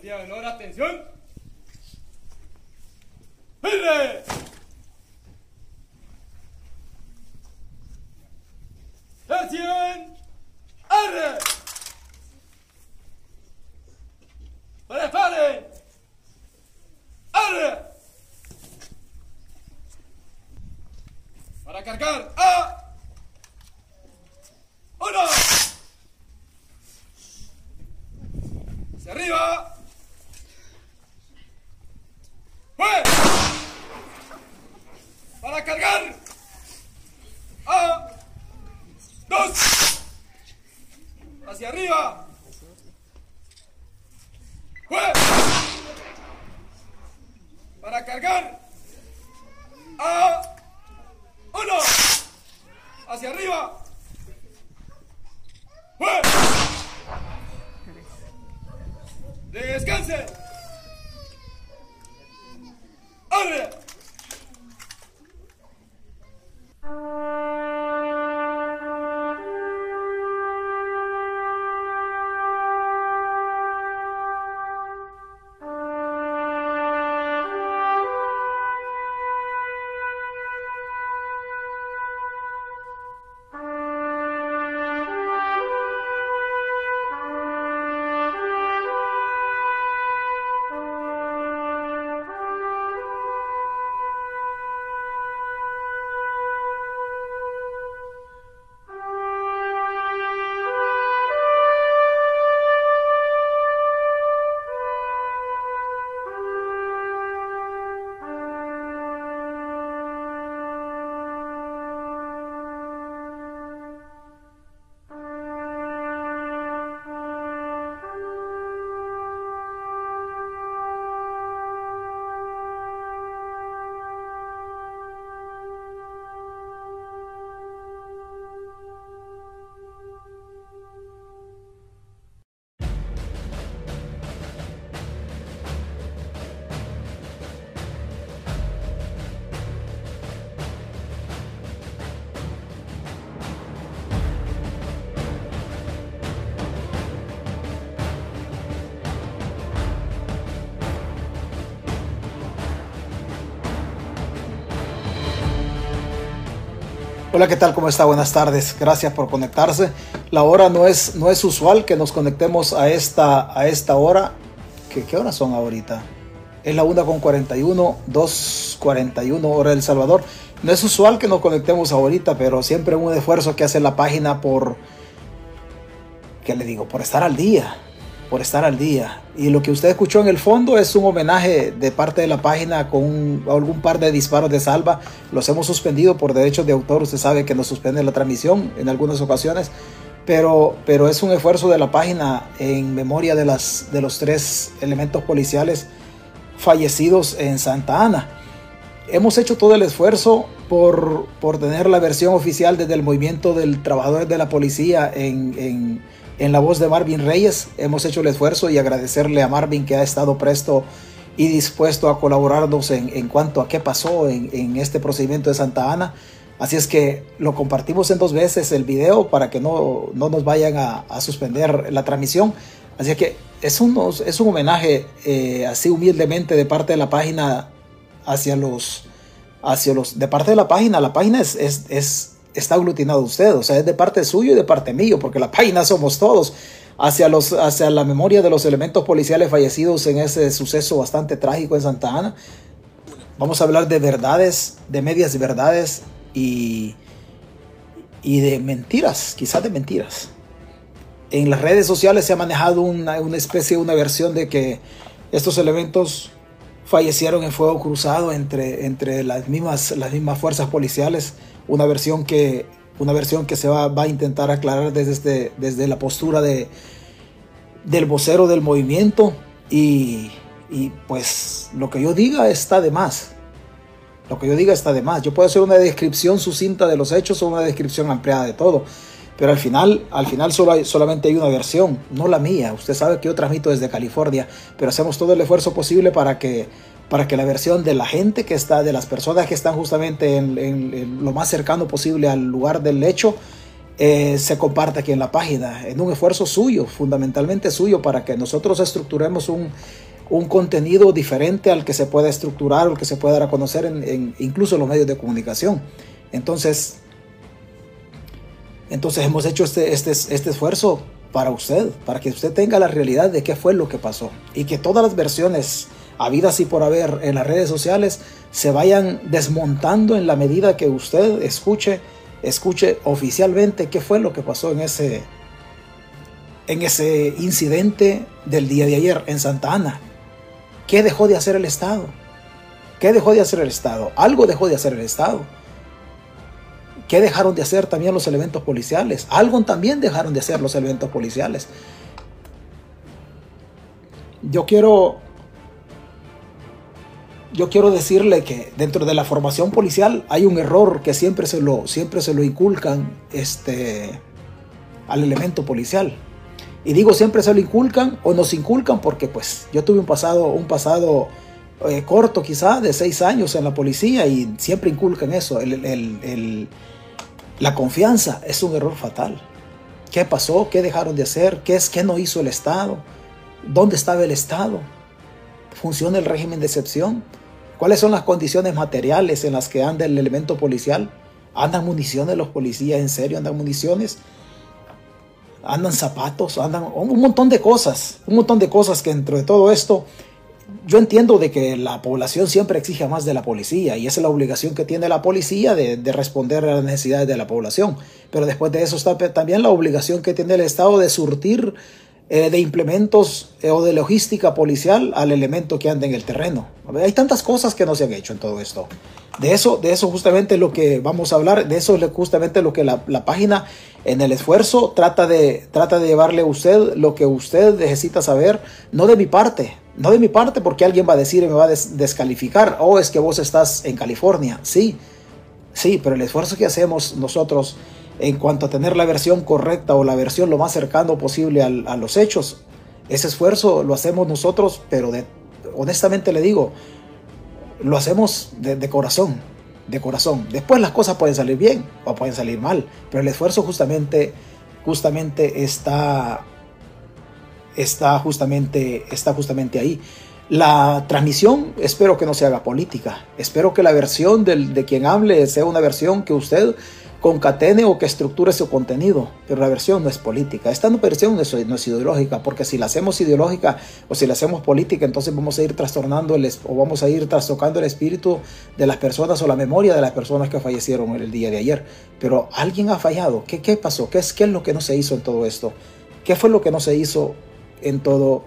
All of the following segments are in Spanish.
Guardia de honor, atención. ¡Firme! Hola, ¿qué tal? ¿Cómo está? Buenas tardes. Gracias por conectarse. La hora no es, no es usual que nos conectemos a esta, a esta hora. ¿Qué, ¿Qué horas son ahorita? Es la 1 con 41, 2.41 hora del Salvador. No es usual que nos conectemos ahorita, pero siempre un esfuerzo que hace la página por, ¿qué le digo? Por estar al día, por estar al día. Y lo que usted escuchó en el fondo es un homenaje de parte de la página con un- algún par de disparos de salva. Los hemos suspendido por derechos de autor. Usted sabe que nos suspende la transmisión en algunas ocasiones. Pero, pero es un esfuerzo de la página en memoria de, las, de los tres elementos policiales fallecidos en Santa Ana. Hemos hecho todo el esfuerzo por, por tener la versión oficial desde el movimiento del trabajadores de la policía en, en, en la voz de Marvin Reyes. Hemos hecho el esfuerzo y agradecerle a Marvin que ha estado presto y dispuesto a colaborarnos en, cuanto a qué pasó en, este procedimiento de Santa Ana. Así es que lo compartimos en dos veces el video para que no, no nos vayan a, a suspender la transmisión. Así que es un, es un homenaje eh, así humildemente de parte de la página hacia los, hacia los, de parte de la página. La página es, es, es está aglutinado usted, o sea, es de parte suyo y de parte mío, porque la página somos todos. Hacia, los, hacia la memoria de los elementos policiales fallecidos en ese suceso bastante trágico en Santa Ana. Vamos a hablar de verdades, de medias verdades y, y de mentiras, quizás de mentiras. En las redes sociales se ha manejado una, una especie, una versión de que estos elementos fallecieron en fuego cruzado entre, entre las, mismas, las mismas fuerzas policiales. Una versión que, una versión que se va, va a intentar aclarar desde, este, desde la postura de, del vocero del movimiento. Y, y pues lo que yo diga está de más. Lo que yo diga está de más. Yo puedo hacer una descripción sucinta de los hechos o una descripción ampliada de todo. Pero al final, al final solo hay, solamente hay una versión, no la mía. Usted sabe que yo transmito desde California, pero hacemos todo el esfuerzo posible para que, para que la versión de la gente que está, de las personas que están justamente en, lo más cercano posible al lugar del hecho, eh, se comparte aquí en la página, en un esfuerzo suyo, fundamentalmente suyo, para que nosotros estructuremos un, un contenido diferente al que se pueda estructurar o que se pueda dar a conocer en incluso en los medios de comunicación. Entonces, entonces hemos hecho este, este, este esfuerzo para usted, para que usted tenga la realidad de qué fue lo que pasó y que todas las versiones habidas y por haber en las redes sociales se vayan desmontando en la medida que usted escuche escuche oficialmente qué fue lo que pasó en ese, en ese incidente del día de ayer en Santa Ana. ¿Qué dejó de hacer el Estado? ¿Qué dejó de hacer el Estado? Algo dejó de hacer el Estado. ¿Qué dejaron de hacer también los elementos policiales? Algo también dejaron de hacer los elementos policiales. Yo quiero yo quiero decirle que dentro de la formación policial hay un error que siempre se lo, siempre se lo inculcan este, al elemento policial. Y digo siempre se lo inculcan o nos inculcan porque pues yo tuve un pasado, un pasado eh, corto quizá de seis años en la policía y siempre inculcan eso. la confianza es un error fatal. ¿Qué pasó? ¿Qué dejaron de hacer? ¿Qué es? ¿Qué no hizo el Estado? ¿Dónde estaba el Estado? ¿Funciona el régimen de excepción? ¿Cuáles son las condiciones materiales en las que anda el elemento policial? ¿Andan municiones los policías? ¿En serio andan municiones? ¿Andan zapatos? ¿Andan un montón de cosas? Un montón de cosas que dentro de todo esto yo entiendo de que la población siempre exige más de la policía y esa es la obligación que tiene la policía de, de, responder a las necesidades de la población. Pero después de eso está también la obligación que tiene el Estado de surtir eh, de implementos eh, o de logística policial al elemento que anda en el terreno. Hay tantas cosas que no se han hecho en todo esto. De eso, de eso justamente lo que vamos a hablar, de eso es justamente lo que la, la, página en el esfuerzo trata de, trata de llevarle a usted lo que usted necesita saber, no de mi parte, no de mi parte porque alguien va a decir y me va a descalificar, oh, es que vos estás en California, sí, sí, pero el esfuerzo que hacemos nosotros en cuanto a tener la versión correcta o la versión lo más cercano posible a los hechos. Ese esfuerzo lo hacemos nosotros, pero honestamente le digo, lo hacemos de, de, corazón, de corazón. Después las cosas pueden salir bien o pueden salir mal, pero el esfuerzo justamente, justamente está, está justamente, está justamente ahí. La transmisión espero que no se haga política. Espero que la versión del, de quien hable sea una versión que usted concatene o que estructure su contenido, pero la versión no es política. Esta versión no es, no es, ideológica, porque si la hacemos ideológica o si la hacemos política, entonces vamos a ir trastornando el, o vamos a ir trastocando el espíritu de las personas o la memoria de las personas que fallecieron el día de ayer. Pero alguien ha fallado. ¿Qué, qué pasó? ¿Qué es, ¿Qué es lo que no se hizo en todo esto? ¿Qué fue lo que no se hizo en todo,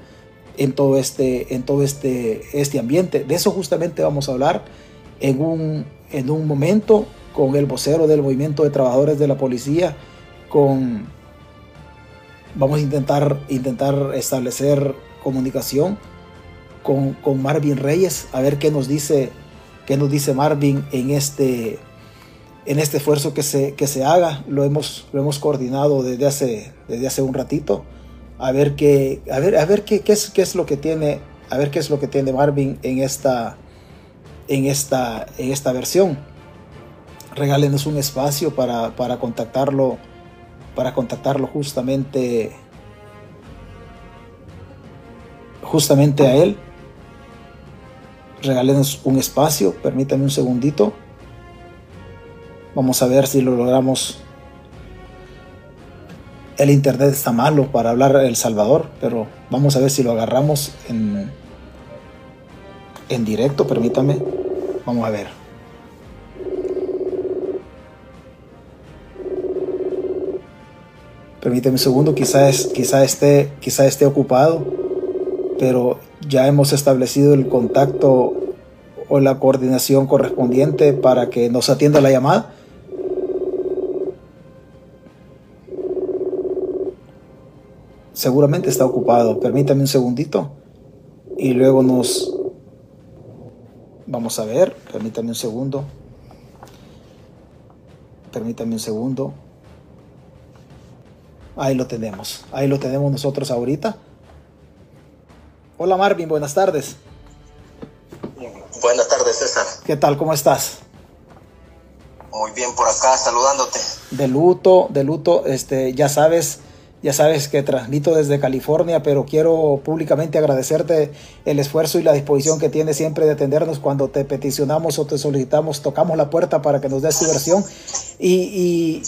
en todo, este, en todo este, este ambiente? De eso justamente vamos a hablar en un, en un momento con el vocero del movimiento de trabajadores de la policía, con vamos a intentar, intentar establecer comunicación con, con, Marvin Reyes, a ver qué nos dice, qué nos dice Marvin en este, en este esfuerzo que se, que se haga. Lo hemos, lo hemos coordinado desde hace, desde hace un ratito. A ver qué, a ver, a ver qué, qué, es, qué es lo que tiene, a ver qué es lo que tiene Marvin en esta, en esta, en esta versión regálenos un espacio para, para contactarlo, para contactarlo justamente, justamente a él. Regálenos un espacio, permítanme un segundito. Vamos a ver si lo logramos. El internet está malo para hablar El Salvador, pero vamos a ver si lo agarramos en, en directo, permítame. Vamos a ver. Permíteme un segundo, quizás quizá esté, quizá esté ocupado, pero ya hemos establecido el contacto o la coordinación correspondiente para que nos atienda la llamada. Seguramente está ocupado. Permítame un segundito y luego nos vamos a ver. Permítame un segundo. Permítame un segundo. Ahí lo tenemos. Ahí lo tenemos nosotros ahorita. Hola Marvin, buenas tardes. Buenas tardes, César. ¿Qué tal? ¿Cómo estás? Muy bien por acá, saludándote. De luto, de luto, este, ya sabes, ya sabes que transmito desde California, pero quiero públicamente agradecerte el esfuerzo y la disposición que tienes siempre de atendernos cuando te peticionamos o te solicitamos, tocamos la puerta para que nos des tu versión. Y, y,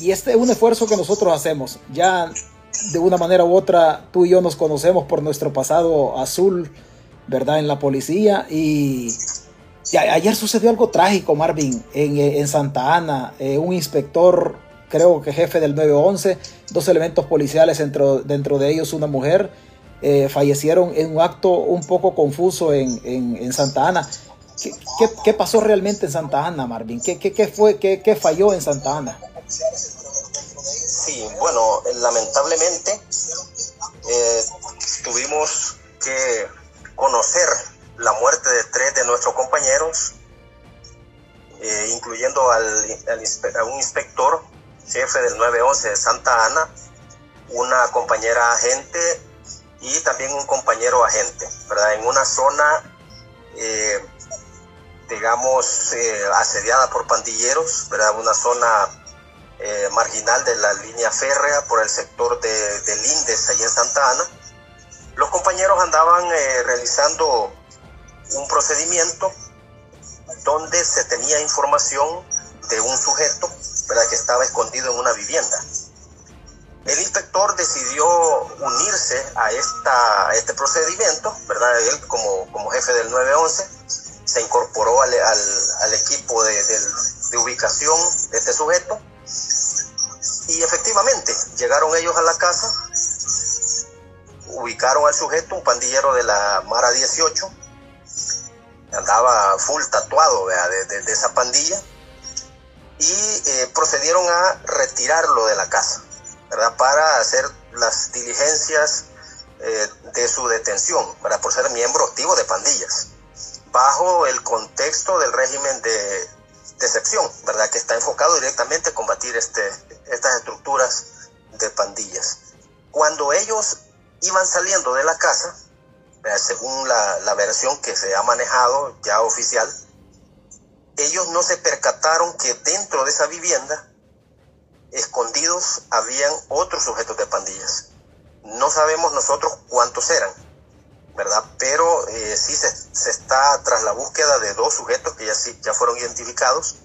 y este es un esfuerzo que nosotros hacemos. Ya de una manera u otra, tú y yo nos conocemos por nuestro pasado azul, ¿verdad? En la policía y ayer sucedió algo trágico, Marvin, en, en Santa Ana. Eh, un inspector, creo que jefe del 911, dos elementos policiales, dentro, dentro de ellos una mujer, eh, fallecieron en un acto un poco confuso en, en, en Santa Ana. ¿Qué, ¿Qué, qué, pasó realmente en Santa Ana, Marvin? ¿Qué, qué fue, qué, falló en Santa Ana? Sí, bueno, lamentablemente tuvimos que conocer la muerte de tres de nuestros compañeros, eh, incluyendo al, a un inspector, jefe del 911 de Santa Ana, una compañera agente y también un compañero agente, ¿verdad? En una zona, eh, digamos, eh, asediada por pandilleros, ¿verdad? Una zona eh, marginal de la línea férrea por el sector de, de Lindes, ahí en Santa Ana. Los compañeros andaban eh, realizando un procedimiento donde se tenía información de un sujeto ¿verdad? que estaba escondido en una vivienda. El inspector decidió unirse a, esta, a este procedimiento, ¿verdad? Él como, como jefe del 911 se incorporó al, al, al equipo de, de, de, ubicación de este sujeto y efectivamente llegaron ellos a la casa, ubicaron al sujeto, un pandillero de la Mara 18, andaba full tatuado de, de, esa pandilla y eh, procedieron a retirarlo de la casa, ¿verdad? Para hacer las diligencias eh, de su detención, ¿verdad? Por ser miembro activo de pandillas, bajo el contexto del régimen de, de excepción, ¿verdad? Que está enfocado directamente a combatir este, estas estructuras de pandillas. Cuando ellos iban saliendo de la casa, según la, la, versión que se ha manejado ya oficial, ellos no se percataron que dentro de esa vivienda, escondidos, habían otros sujetos de pandillas. No sabemos nosotros cuántos eran, ¿verdad? Pero eh, sí se, se, está tras la búsqueda de dos sujetos que ya, ya fueron identificados,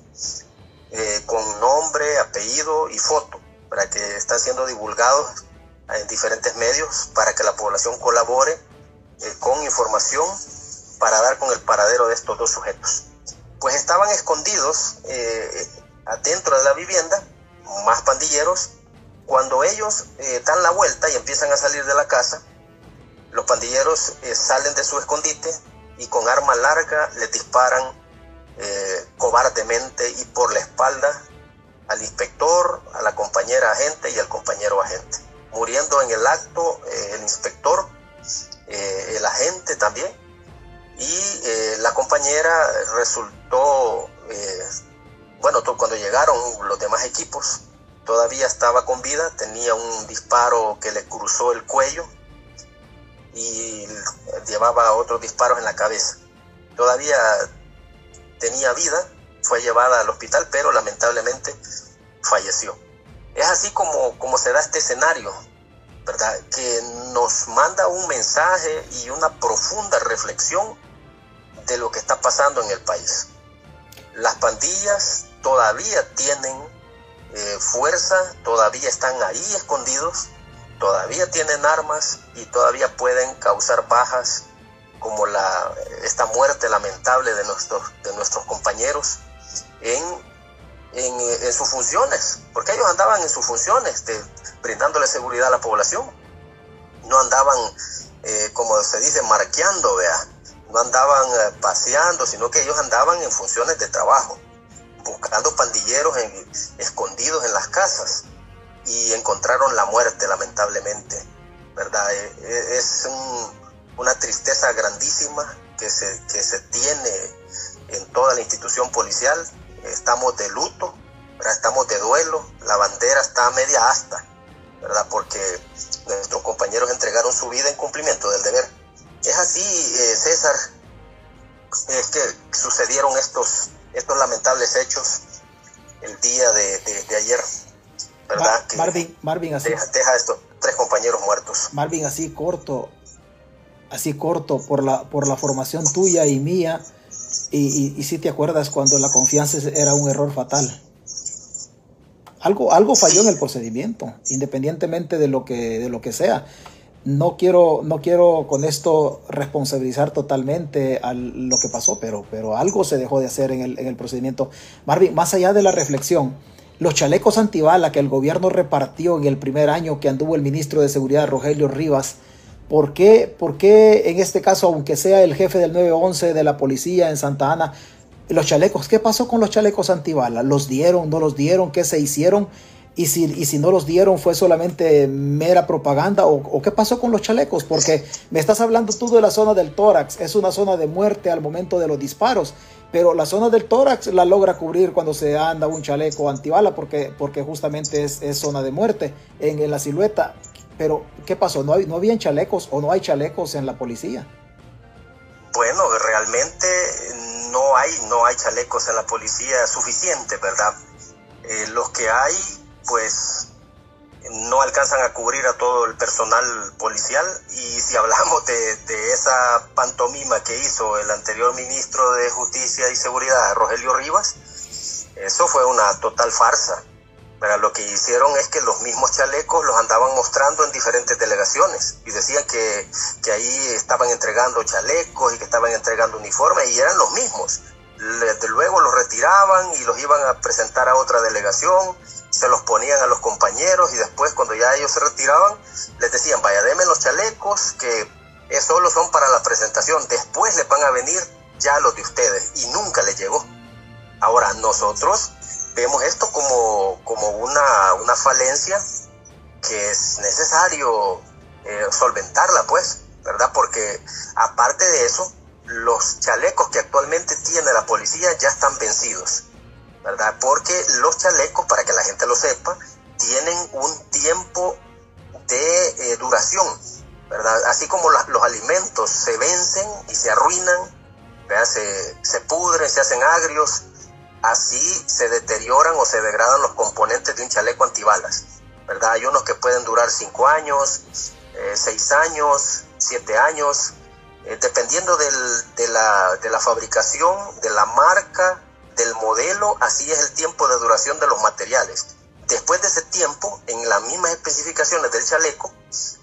eh, con nombre, apellido y foto, para que están siendo divulgados en diferentes medios para que la población colabore eh, con información para dar con el paradero de estos dos sujetos. Pues estaban escondidos eh, adentro de la vivienda, más pandilleros, cuando ellos dan la vuelta y empiezan a salir de la casa, los pandilleros eh, salen de su escondite y con arma larga les disparan eh, cobardemente y por la espalda al inspector, a la compañera agente y al compañero agente, muriendo en el acto eh, el inspector el agente también, y la compañera resultó, bueno, cuando llegaron los demás equipos, todavía estaba con vida, tenía un disparo que le cruzó el cuello y llevaba otros disparos en la cabeza. Todavía tenía vida, fue llevada al hospital, pero lamentablemente falleció. Es así como, como se da este escenario ¿verdad? Que nos manda un mensaje y una profunda reflexión de lo que está pasando en el país. Las pandillas todavía tienen eh, fuerza, todavía están ahí escondidos, todavía tienen armas y todavía pueden causar bajas como la, esta muerte lamentable de nuestros, de nuestros compañeros en, en, sus funciones, porque ellos andaban en sus funciones de, brindándole seguridad a la población. No andaban, eh, como se dice, marqueando, vea. No andaban eh, paseando, sino que ellos andaban en funciones de trabajo, buscando pandilleros en, escondidos en las casas encontraron la muerte, lamentablemente, ¿verdad? Eh, es un, una tristeza grandísima que se, que se tiene en toda la institución policial. Estamos de luto, estamos de duelo, la bandera está a media asta ¿verdad? Porque nuestros compañeros entregaron su vida en cumplimiento del deber. Es así, eh, César, es que sucedieron estos, estos lamentables hechos el día de, de, ayer, ¿verdad? Marvin, Marvin, así. Deja, deja estos tres compañeros muertos. Marvin, así corto, así corto, por la, por la formación tuya y mía, y, y, si te acuerdas cuando la confianza era un error fatal. Algo, algo falló en el procedimiento, independientemente de lo que, de lo que sea. No quiero, no quiero con esto responsabilizar totalmente a lo que pasó, pero, pero algo se dejó de hacer en el, en el procedimiento. Marvin, más allá de la reflexión, los chalecos antibala que el gobierno repartió en el primer año que anduvo el ministro de Seguridad Rogelio Rivas, ¿por qué, ¿por qué en este caso, aunque sea el jefe del 911 de la policía en Santa Ana, los chalecos, ¿qué pasó con los chalecos antibala? ¿Los dieron, no los dieron? ¿Qué se hicieron? Y si, y si no los dieron, ¿fue solamente mera propaganda? ¿O, ¿O, qué pasó con los chalecos? Porque me estás hablando tú de la zona del tórax, es una zona de muerte al momento de los disparos pero la zona del tórax la logra cubrir cuando se anda un chaleco antibala porque, porque justamente es, zona de muerte en, la silueta. Pero, ¿qué pasó? ¿No, hay, ¿No habían chalecos o no hay chalecos en la policía? Bueno, realmente no hay, no hay chalecos en la policía suficiente, ¿verdad? Eh, los que hay, pues no alcanzan a cubrir a todo el personal policial y si hablamos de, esa pantomima que hizo el anterior ministro de Justicia y Seguridad, Rogelio Rivas, eso fue una total farsa. Pero lo que hicieron es que los mismos chalecos los andaban mostrando en diferentes delegaciones y decían que, que ahí estaban entregando chalecos y que estaban entregando uniformes y eran los mismos. Luego los retiraban y los iban a presentar a otra delegación se los ponían a los compañeros y después cuando ya ellos se retiraban les decían, vaya, denme los chalecos que solo son para la presentación, después les van a venir ya los de ustedes y nunca les llegó. Ahora nosotros vemos esto como, como una, una falencia que es necesario eh, solventarla pues, ¿verdad? Porque aparte de eso, los chalecos que actualmente tiene la policía ya están vencidos ¿verdad? Porque los chalecos, para que la gente lo sepa, tienen un tiempo de eh, duración, ¿verdad? Así como los alimentos se vencen y se arruinan, Se, se pudren, se hacen agrios, así se deterioran o se degradan los componentes de un chaleco antibalas, ¿verdad? Hay unos que pueden durar 5 años, 6 eh, años, 7 años, eh, dependiendo de, la, de la fabricación, de la marca, del modelo, así es el tiempo de duración de los materiales. Después de ese tiempo, en las mismas especificaciones del chaleco,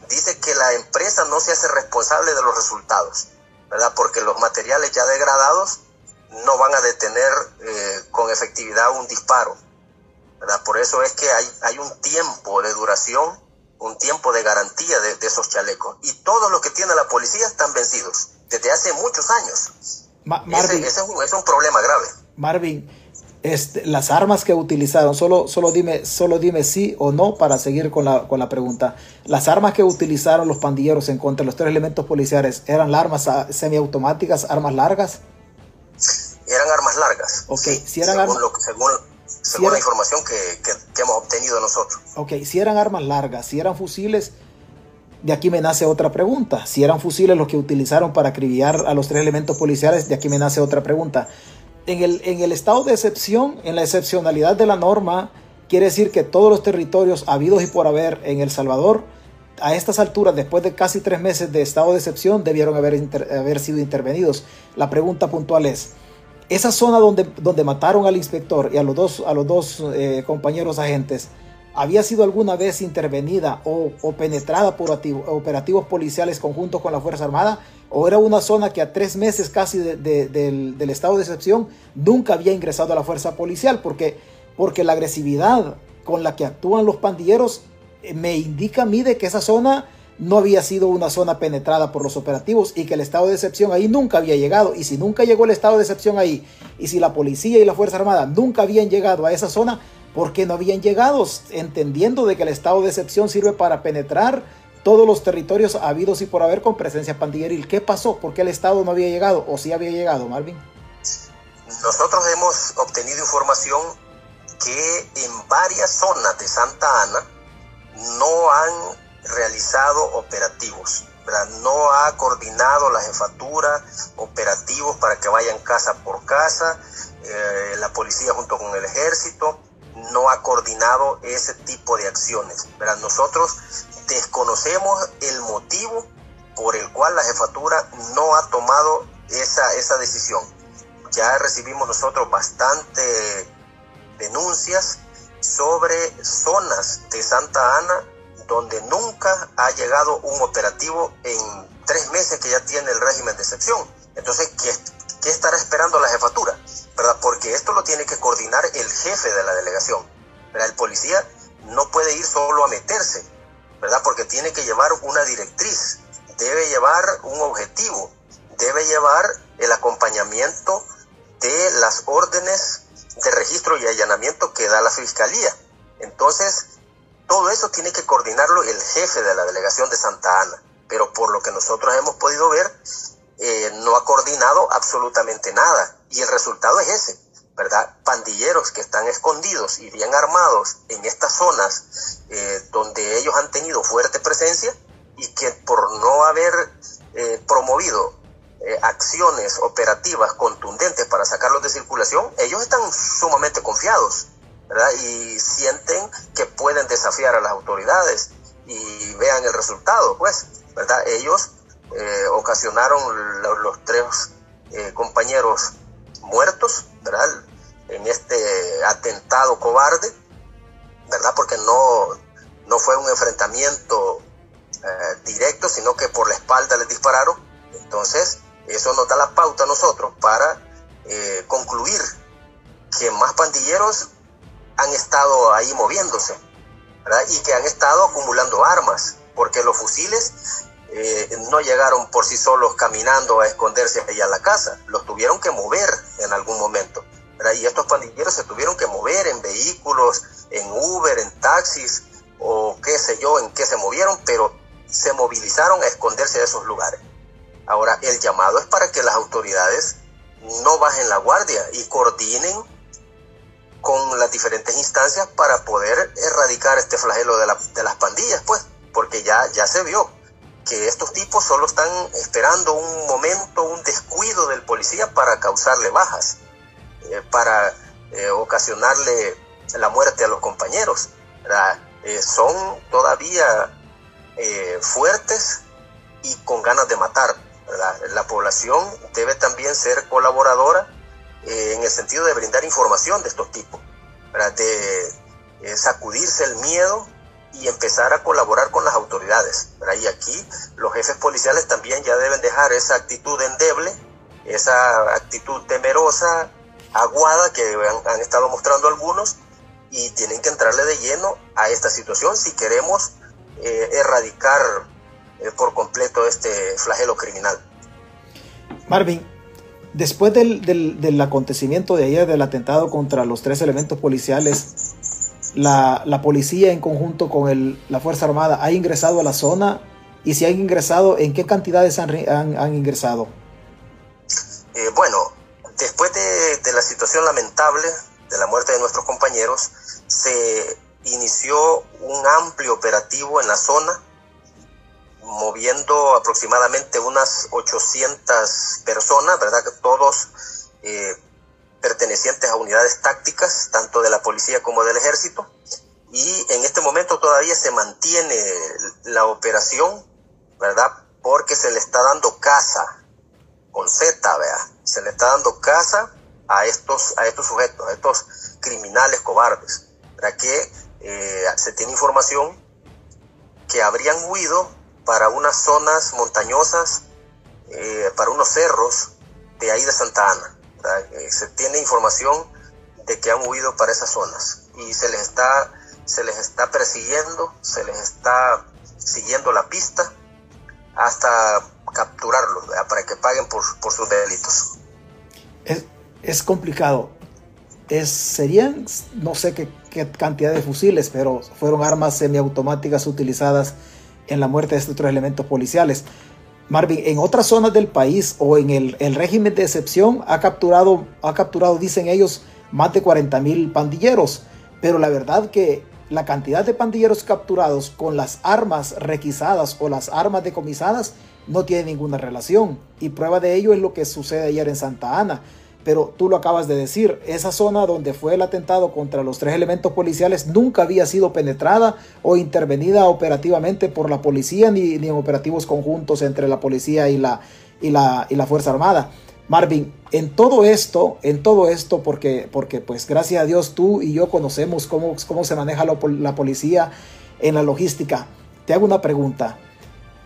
dice que la empresa no se hace responsable de los resultados, ¿verdad? Porque los materiales ya degradados no van a detener eh, con efectividad un disparo, ¿verdad? Por eso es que hay, hay un tiempo de duración, un tiempo de garantía de, esos chalecos. Y todos los que tiene la policía están vencidos desde hace muchos años. ese, es un problema grave. Marvin, este, las armas que utilizaron, solo, solo, dime, solo dime sí o no para seguir con la, con la pregunta. Las armas que utilizaron los pandilleros en contra de los tres elementos policiales, ¿eran armas semiautomáticas, armas largas? Eran armas largas. Ok, si eran armas... según, la información que, que, hemos obtenido nosotros. Ok, si eran armas largas, si eran fusiles, de aquí me nace otra pregunta. Si eran fusiles los que utilizaron para acribillar a los tres elementos policiales, de aquí me nace otra pregunta en el, en el estado de excepción, en la excepcionalidad de la norma, quiere decir que todos los territorios habidos y por haber en El Salvador, a estas alturas, después de casi tres meses de estado de excepción, debieron haber, haber sido intervenidos. La pregunta puntual es, esa zona donde, donde mataron al inspector y a los dos, a los dos eh, compañeros agentes, había sido alguna vez intervenida o, penetrada por operativos policiales conjuntos con la Fuerza Armada, o era una zona que a tres meses casi del, estado de excepción nunca había ingresado a la fuerza policial, porque, porque la agresividad con la que actúan los pandilleros eh, me indica a mí de que esa zona no había sido una zona penetrada por los operativos y que el estado de excepción ahí nunca había llegado. Y si nunca llegó el estado de excepción ahí, y si la policía y la Fuerza Armada nunca habían llegado a esa zona, porque no habían llegado, entendiendo de que el estado de excepción sirve para penetrar todos los territorios habidos y por haber con presencia pandilleril. ¿Qué pasó? ¿Por qué el Estado no había llegado o sí había llegado, Marvin? Nosotros hemos obtenido información que en varias zonas de Santa Ana no han realizado operativos, no ha coordinado la jefatura operativos para que vayan casa por casa, eh, la policía junto con el ejército, no ha coordinado ese tipo de acciones. ¿verdad? Nosotros desconocemos el motivo por el cual la jefatura no ha tomado esa, esa decisión. Ya recibimos nosotros bastante denuncias sobre zonas de Santa Ana donde nunca ha llegado un operativo en tres meses que ya tiene el régimen de excepción. Entonces, ¿qué, estará esperando la jefatura? ¿Verdad? Porque esto lo tiene que coordinar el jefe de la delegación. El policía no puede ir solo a meterse, ¿verdad? Porque tiene que llevar una directriz, debe llevar un objetivo, debe llevar el acompañamiento de las órdenes de registro y allanamiento que da la fiscalía. Entonces, todo eso tiene que coordinarlo el jefe de la delegación de Santa Ana, pero por lo que nosotros hemos podido ver, eh, no ha coordinado absolutamente nada y el resultado es ese, ¿verdad? Pandilleros que están escondidos y bien armados en estas zonas eh, donde ellos han tenido fuerte presencia y que por no haber eh, promovido acciones operativas contundentes para sacarlos de circulación, ellos están sumamente confiados, Y sienten que pueden desafiar a las autoridades y vean el resultado, pues, ¿verdad? Ellos eh, ocasionaron los, los tres eh, compañeros muertos, ¿verdad? En este atentado cobarde, ¿verdad? Porque no, no fue un enfrentamiento eh, directo, sino que por la espalda les dispararon. Entonces, eso nos da la pauta a nosotros para eh, concluir que más pandilleros han estado ahí moviéndose ¿verdad? y que han estado acumulando armas, porque los fusiles eh, no llegaron por sí solos caminando a esconderse allá a la casa, los tuvieron que mover en algún momento. ¿verdad? Y estos pandilleros se tuvieron que mover en vehículos, en Uber, en taxis o qué sé yo, en qué se movieron, pero se movilizaron a esconderse de esos lugares. Ahora, el llamado es para que las autoridades no bajen la guardia y coordinen con las diferentes instancias para poder erradicar este flagelo de, la, las pandillas, pues, porque ya, ya se vio que estos tipos solo están esperando un momento, un descuido del policía para causarle bajas, eh, para eh, ocasionarle la muerte a los compañeros. Eh, son todavía fuertes y con ganas de matar. ¿verdad? La población debe también ser colaboradora eh, en el sentido de brindar información de estos tipos, ¿verdad? de eh, sacudirse el miedo y empezar a colaborar con las autoridades. ¿verdad? Y aquí los jefes policiales también ya deben dejar esa actitud endeble, esa actitud temerosa, aguada que han, han estado mostrando algunos y tienen que entrarle de lleno a esta situación si queremos eh, erradicar eh, por completo este flagelo criminal. Marvin, después del, del, acontecimiento de ayer del atentado contra los tres elementos policiales, la, la policía en conjunto con el, la Fuerza Armada ha ingresado a la zona y si han ingresado, ¿en qué cantidades han, han, han ingresado? Eh, bueno, después de, de la situación lamentable de la muerte de nuestros compañeros, se inició un amplio operativo en la zona, moviendo aproximadamente unas 800 personas, ¿verdad? Todos eh, pertenecientes a unidades tácticas, tanto de la policía como del ejército. Y en este momento todavía se mantiene la operación, ¿verdad? Porque se le está dando casa, con Z, ¿verdad? Se le está dando casa a estos, a estos sujetos, a estos criminales cobardes, ¿verdad? Que eh, se tiene información que habrían huido para unas zonas montañosas, eh, para unos cerros de ahí de Santa Ana. Eh, se tiene información de que han huido para esas zonas y se les está, se les está persiguiendo, se les está siguiendo la pista hasta capturarlos ¿verdad? para que paguen por, por sus delitos. Es, es complicado. Es, serían, no sé qué, qué, cantidad de fusiles, pero fueron armas semiautomáticas utilizadas en la muerte de estos tres elementos policiales. Marvin, en otras zonas del país o en el, el régimen de excepción ha capturado, ha capturado, dicen ellos, más de 40 mil pandilleros. Pero la verdad que la cantidad de pandilleros capturados con las armas requisadas o las armas decomisadas no tiene ninguna relación. Y prueba de ello es lo que sucede ayer en Santa Ana pero tú lo acabas de decir, esa zona donde fue el atentado contra los tres elementos policiales nunca había sido penetrada o intervenida operativamente por la policía ni, ni en operativos conjuntos entre la policía y la, y la, y la Fuerza Armada. Marvin, en todo esto, en todo esto, porque, porque pues gracias a Dios tú y yo conocemos cómo, cómo se maneja la, la policía en la logística, te hago una pregunta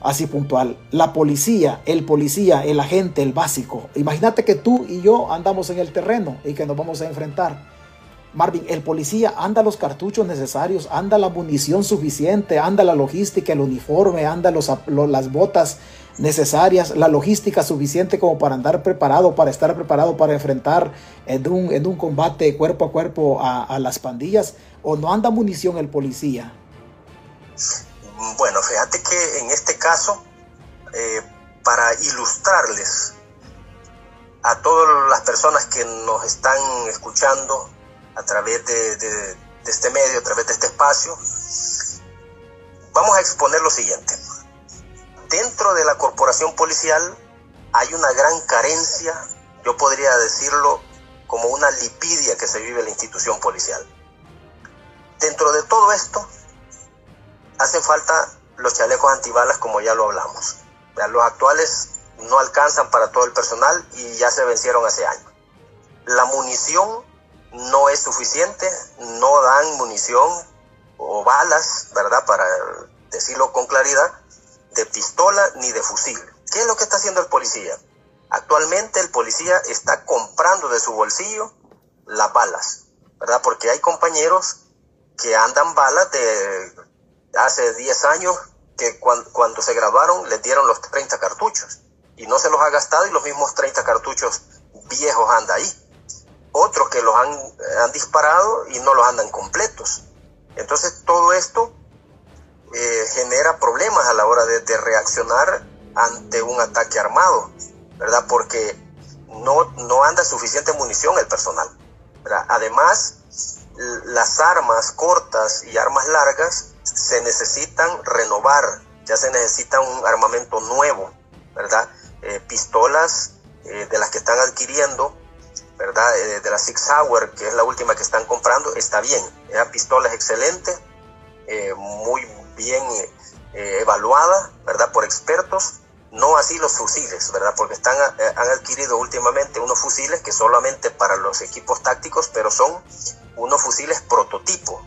así puntual. La policía, el policía, el agente, el básico. Imagínate que tú y yo andamos en el terreno y que nos vamos a enfrentar. Marvin, el policía anda los cartuchos necesarios, anda la munición suficiente, anda la logística, el uniforme, anda las botas necesarias, la logística suficiente como para andar preparado, para estar preparado para enfrentar en un, en un combate cuerpo a cuerpo a, a las pandillas, o no anda munición el policía. Bueno, fíjate que en este caso, eh, para ilustrarles a todas las personas que nos están escuchando a través de, este medio, a través de este espacio, vamos a exponer lo siguiente. Dentro de la corporación policial hay una gran carencia, yo podría decirlo como una lipidia que se vive en la institución policial. Dentro de todo esto, hacen falta los chalecos antibalas como ya lo hablamos. Los actuales no alcanzan para todo el personal y ya se vencieron hace años. La munición no es suficiente, no dan munición o balas, ¿verdad? Para decirlo con claridad, de pistola ni de fusil. ¿Qué es lo que está haciendo el policía? Actualmente el policía está comprando de su bolsillo las balas, ¿verdad? Porque hay compañeros que andan balas de hace 10 años que cuando, se grabaron les dieron los 30 cartuchos y no se los ha gastado y los mismos 30 cartuchos viejos anda ahí. Otros que los han, han disparado y no los andan completos. Entonces todo esto eh, genera problemas a la hora de, reaccionar ante un ataque armado, ¿verdad? Porque no, no anda suficiente munición el personal. Además, las armas cortas y armas largas se necesitan renovar, ya se necesita un armamento nuevo, ¿verdad? Eh, pistolas eh, de las que están adquiriendo, ¿verdad? Eh, de la Six Hour, que es la última que están comprando, está bien. Esa pistola es excelente, muy bien evaluada, ¿verdad? Por expertos. No así los fusiles, ¿verdad? Porque están, han adquirido últimamente unos fusiles que solamente para los equipos tácticos, pero son unos fusiles prototipo,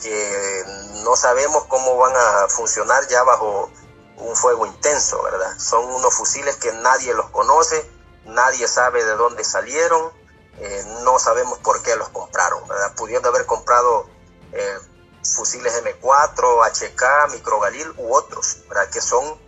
que no sabemos cómo van a funcionar ya bajo un fuego intenso, ¿verdad? Son unos fusiles que nadie los conoce, nadie sabe de dónde salieron, eh, no sabemos por qué los compraron, ¿verdad? Pudiendo haber comprado eh, fusiles M4, HK, Microgalil u otros, ¿verdad? Que son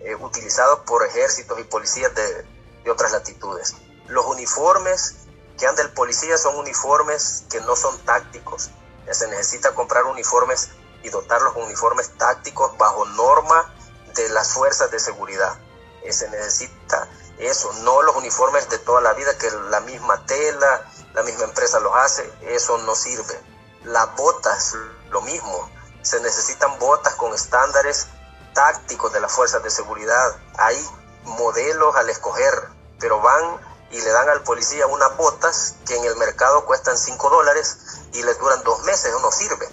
eh, utilizados por ejércitos y policías de, de otras latitudes. Los uniformes que anda el policía son uniformes que no son tácticos, se necesita comprar uniformes y dotarlos con uniformes tácticos bajo norma de las fuerzas de seguridad. Eh, se necesita eso, no los uniformes de toda la vida que la misma tela, la misma empresa los hace, eso no sirve. Las botas, lo mismo, se necesitan botas con estándares tácticos de las fuerzas de seguridad. Hay modelos al escoger, pero van y le dan al policía unas botas que en el mercado cuestan 5 dólares y les duran dos meses, no sirve.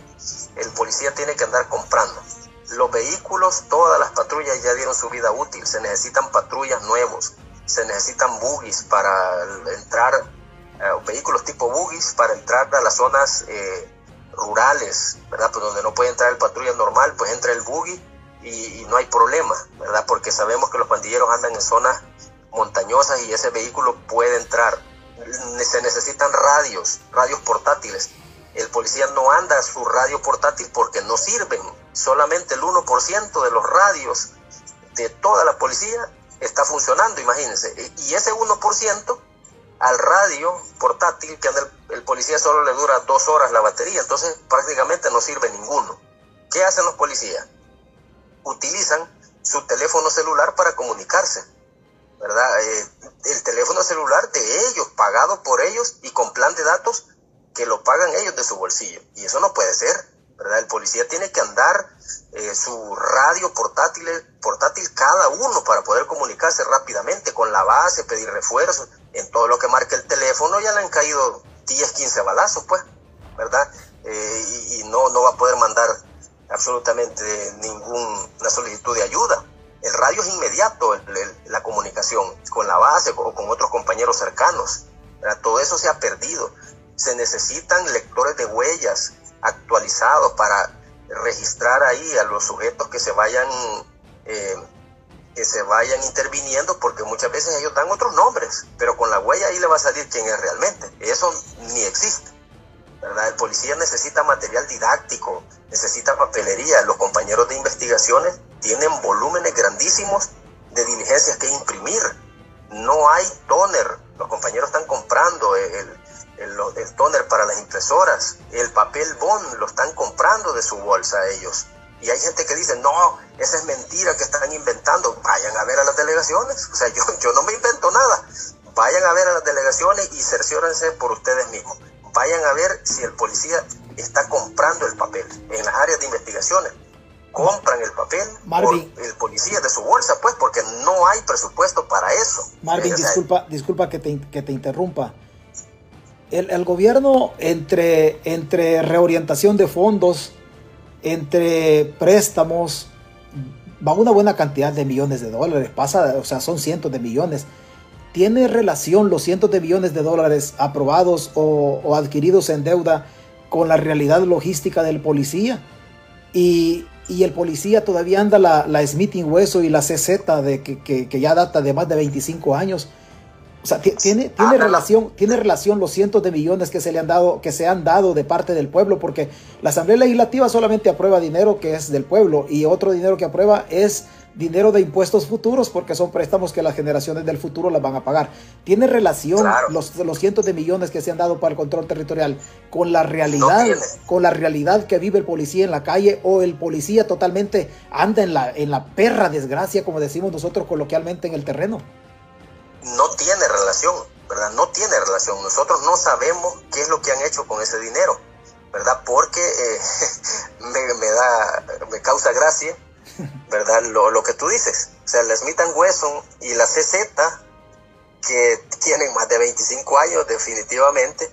El policía tiene que andar comprando. Los vehículos, todas las patrullas ya dieron su vida útil, se necesitan patrullas nuevos, se necesitan buggies para entrar, eh, vehículos tipo buggies para entrar a las zonas eh, rurales, ¿verdad? Pues donde no puede entrar el patrulla normal, pues entra el buggy y, y no hay problema, ¿verdad? Porque sabemos que los pandilleros andan en zonas montañosas y ese vehículo puede entrar. Se necesitan radios, radios portátiles. El policía no anda su radio portátil porque no sirven. Solamente el 1% de los radios de toda la policía está funcionando, imagínense. Y ese 1% al radio portátil que anda el, el, policía solo le dura dos horas la batería, entonces prácticamente no sirve ninguno. ¿Qué hacen los policías? Utilizan su teléfono celular para comunicarse ¿verdad? Eh, el teléfono celular de ellos, pagado por ellos y con plan de datos que lo pagan ellos de su bolsillo. Y eso no puede ser, ¿verdad? El policía tiene que andar eh, su radio portátil, portátil cada uno para poder comunicarse rápidamente con la base, pedir refuerzos. en todo lo que marca el teléfono ya le han caído 10, 15 balazos, pues, ¿verdad? Eh, y, no, no va a poder mandar absolutamente ninguna solicitud de ayuda. El radio es inmediato, la comunicación con la base o con otros compañeros cercanos. Todo eso se ha perdido. Se necesitan lectores de huellas actualizados para registrar ahí a los sujetos que se vayan eh, que se vayan interviniendo porque muchas veces ellos dan otros nombres, pero con la huella ahí le va a salir quién es realmente. Eso ni existe. ¿verdad? El policía necesita material didáctico, necesita papelería. Los compañeros de investigaciones tienen volúmenes grandísimos de diligencias que imprimir. No hay toner. Los compañeros están comprando el, el, toner para las impresoras. El papel bond lo están comprando de su bolsa ellos. Y hay gente que dice, no, esa es mentira que están inventando. Vayan a ver a las delegaciones. O sea, yo, yo no me invento nada. Vayan a ver a las delegaciones y cerciórense por ustedes mismos. Vayan a ver si el policía está comprando el papel en las áreas de investigaciones. Compran el papel Marvin, el policía de su bolsa, pues, porque no hay presupuesto para eso. Marvin, disculpa, disculpa que te, que te interrumpa. El, el, gobierno entre, entre reorientación de fondos, entre préstamos, va una buena cantidad de millones de dólares, pasa, o sea, son cientos de millones. ¿Tiene relación los cientos de millones de dólares aprobados o, adquiridos en deuda con la realidad logística del policía? Y, el policía todavía anda la, la Smith Hueso y la CZ de que, que, ya data de más de 25 años o sea, tiene, tiene, relación, tiene relación los cientos de millones que se le han dado, que se han dado de parte del pueblo, porque la Asamblea Legislativa solamente aprueba dinero que es del pueblo y otro dinero que aprueba es dinero de impuestos futuros porque son préstamos que las generaciones del futuro las van a pagar. ¿Tiene relación los, los, cientos de millones que se han dado para el control territorial con la realidad, con la realidad que vive el policía en la calle o el policía totalmente anda en la, en la perra desgracia, como decimos nosotros coloquialmente en el terreno? No tiene relación, ¿verdad? No tiene relación. Nosotros no sabemos qué es lo que han hecho con ese dinero, ¿verdad? Porque eh, me, da, me causa gracia, ¿verdad? Lo, que tú dices. O sea, la Smith Wesson y la CZ, que tienen más de 25 años definitivamente,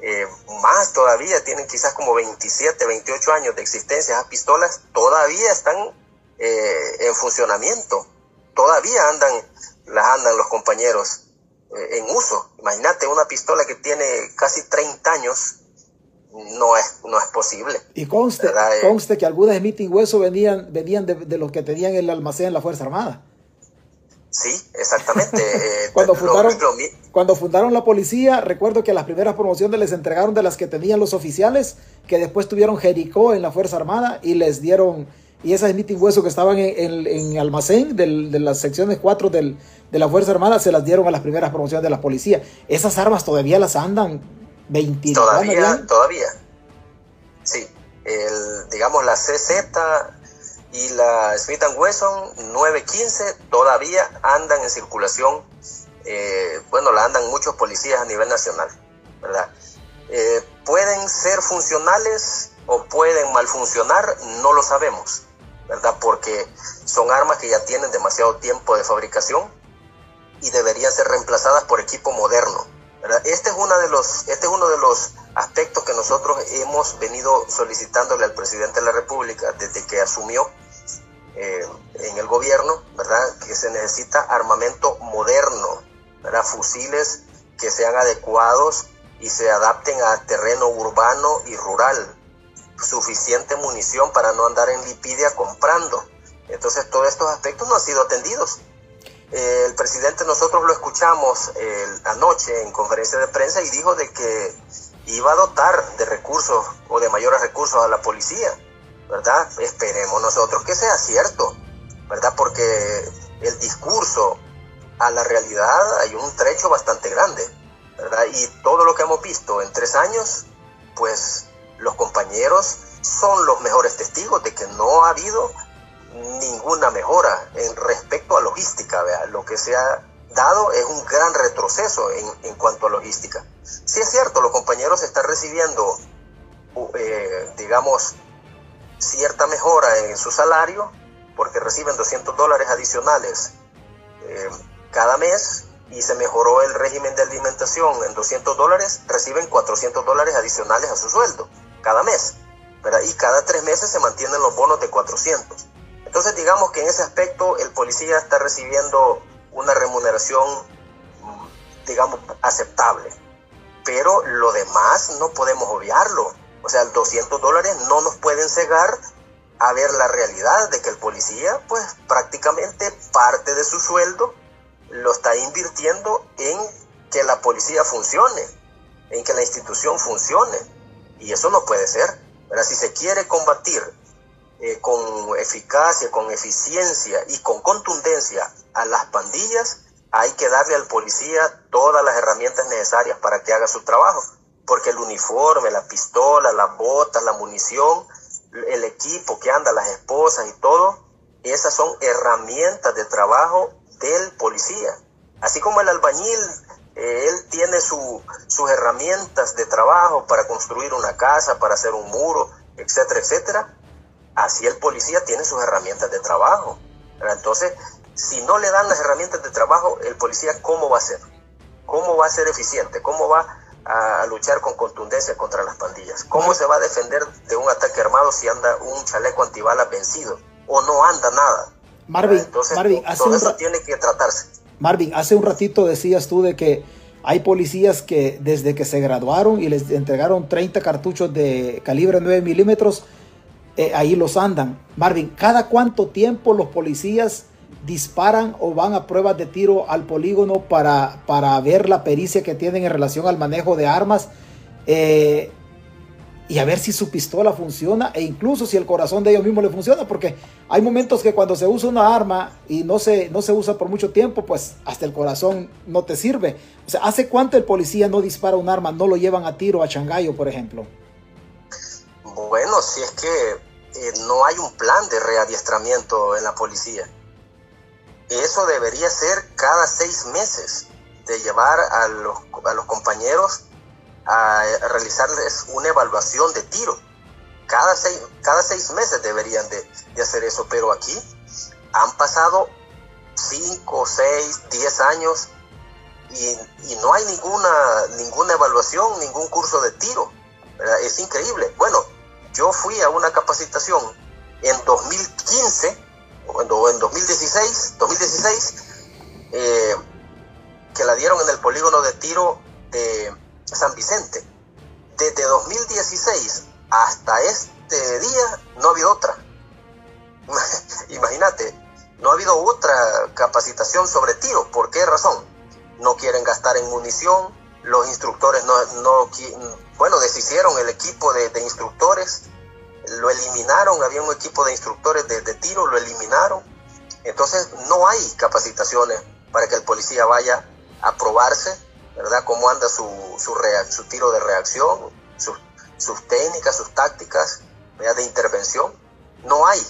eh, más todavía, tienen quizás como 27, 28 años de existencia, esas pistolas todavía están eh, en funcionamiento, todavía andan las andan los compañeros eh, en uso. Imagínate una pistola que tiene casi 30 años, no es, no es posible. Y conste, eh, conste que algunas de Smith Hueso venían, venían de, los que tenían el almacén en la Fuerza Armada. Sí, exactamente. Eh, cuando, fundaron, cuando fundaron la policía, recuerdo que las primeras promociones les entregaron de las que tenían los oficiales, que después tuvieron Jericó en la Fuerza Armada y les dieron y esas meeting hueso que estaban en, en, almacén de las secciones 4 del, de la Fuerza Armada se las dieron a las primeras promociones de la policía. Esas armas todavía las andan 20 Todavía, todavía. Sí, el, digamos la CZ y la Smith Wesson 915 todavía andan en circulación. Eh, bueno, la andan muchos policías a nivel nacional, ¿verdad? Eh, pueden ser funcionales o pueden mal funcionar, no lo sabemos. ¿Verdad? Porque son armas que ya tienen demasiado tiempo de fabricación y deberían ser reemplazadas por equipo moderno. Este, es una de los, este es uno de los aspectos que nosotros hemos venido solicitándole al presidente de la República desde que asumió eh, en el gobierno, ¿verdad? Que se necesita armamento moderno, ¿verdad? Fusiles que sean adecuados y se adapten a terreno urbano y rural, suficiente munición para no andar en lipidia comprando. Entonces todos estos aspectos no han sido atendidos. Eh, el presidente nosotros lo escuchamos anoche en conferencia de prensa y dijo de que iba a dotar de recursos o de mayores recursos a la policía, ¿verdad? Esperemos nosotros que sea cierto, ¿verdad? Porque el discurso a la realidad hay un trecho bastante grande, ¿verdad? Y todo lo que hemos visto en tres años, pues los compañeros son los mejores testigos de que no ha habido ninguna mejora en respecto a logística. Lo que se ha dado es un gran retroceso en, en cuanto a logística. Sí es cierto, los compañeros están recibiendo, eh, digamos, cierta mejora en su salario, porque reciben 200 dólares adicionales eh, cada mes, y se mejoró el régimen de alimentación en 200 dólares, reciben 400 dólares adicionales a su sueldo cada mes. ¿verdad? Y cada tres meses se mantienen los bonos de 400. Entonces digamos que en ese aspecto el policía está recibiendo una remuneración, digamos, aceptable. Pero lo demás no podemos obviarlo. O sea, 200 dólares no nos pueden cegar a ver la realidad de que el policía, pues prácticamente parte de su sueldo lo está invirtiendo en que la policía funcione, en que la institución funcione. Y eso no puede ser. Pero si se quiere combatir eh, con eficacia, con eficiencia y con contundencia a las pandillas, hay que darle al policía todas las herramientas necesarias para que haga su trabajo. Porque el uniforme, la pistola, las botas, la munición, el equipo que anda, las esposas y todo, esas son herramientas de trabajo del policía. Así como el albañil, eh, él tiene su, sus herramientas de trabajo para construir una casa, para hacer un muro, etcétera, etcétera. Así el policía tiene sus herramientas de trabajo. Entonces, si no le dan las herramientas de trabajo, el policía, ¿cómo va a ser? ¿Cómo va a ser eficiente? ¿Cómo va a, luchar con contundencia contra las pandillas? ¿Cómo se va a defender de un ataque armado si anda un chaleco antibalas vencido? ¿O no anda nada? Marvin, Entonces, Marvin, todo eso tiene que tratarse. Marvin, hace un ratito decías tú de que hay policías que desde que se graduaron y les entregaron 30 cartuchos de calibre 9 milímetros, eh, ahí los andan. Marvin, ¿cada cuánto tiempo los policías disparan o van a pruebas de tiro al polígono para, para ver la pericia que tienen en relación al manejo de armas? Eh, y a ver si su pistola funciona e incluso si el corazón de ellos mismos le funciona, porque hay momentos que cuando se usa una arma y no se, no se usa por mucho tiempo, pues hasta el corazón no te sirve. O sea, ¿hace cuánto el policía no dispara un arma, no lo llevan a tiro a Changayo, por ejemplo? Bueno, si es que eh, no hay un plan de readiestramiento en la policía. Eso debería ser cada seis meses, de llevar a los, a los compañeros a realizarles una evaluación de tiro. Cada seis, cada seis meses deberían de, hacer eso, pero aquí han pasado 5, 6, 10 años y, no hay ninguna, ninguna evaluación, ningún curso de tiro. Es increíble. Bueno, yo fui a una capacitación en 2015 o en, 2016, 2016 eh, que la dieron en el polígono de tiro de San Vicente. Desde 2016 hasta este día no ha habido otra. Imagínate, no ha habido otra capacitación sobre tiro. ¿Por qué razón? No quieren gastar en munición, los instructores no, no bueno, deshicieron el equipo de, instructores, lo eliminaron, había un equipo de instructores de, de tiro, lo eliminaron. Entonces no hay capacitaciones para que el policía vaya a probarse ¿verdad? Cómo anda su, su, su tiro de reacción, sus, técnicas, sus tácticas de intervención. No hay.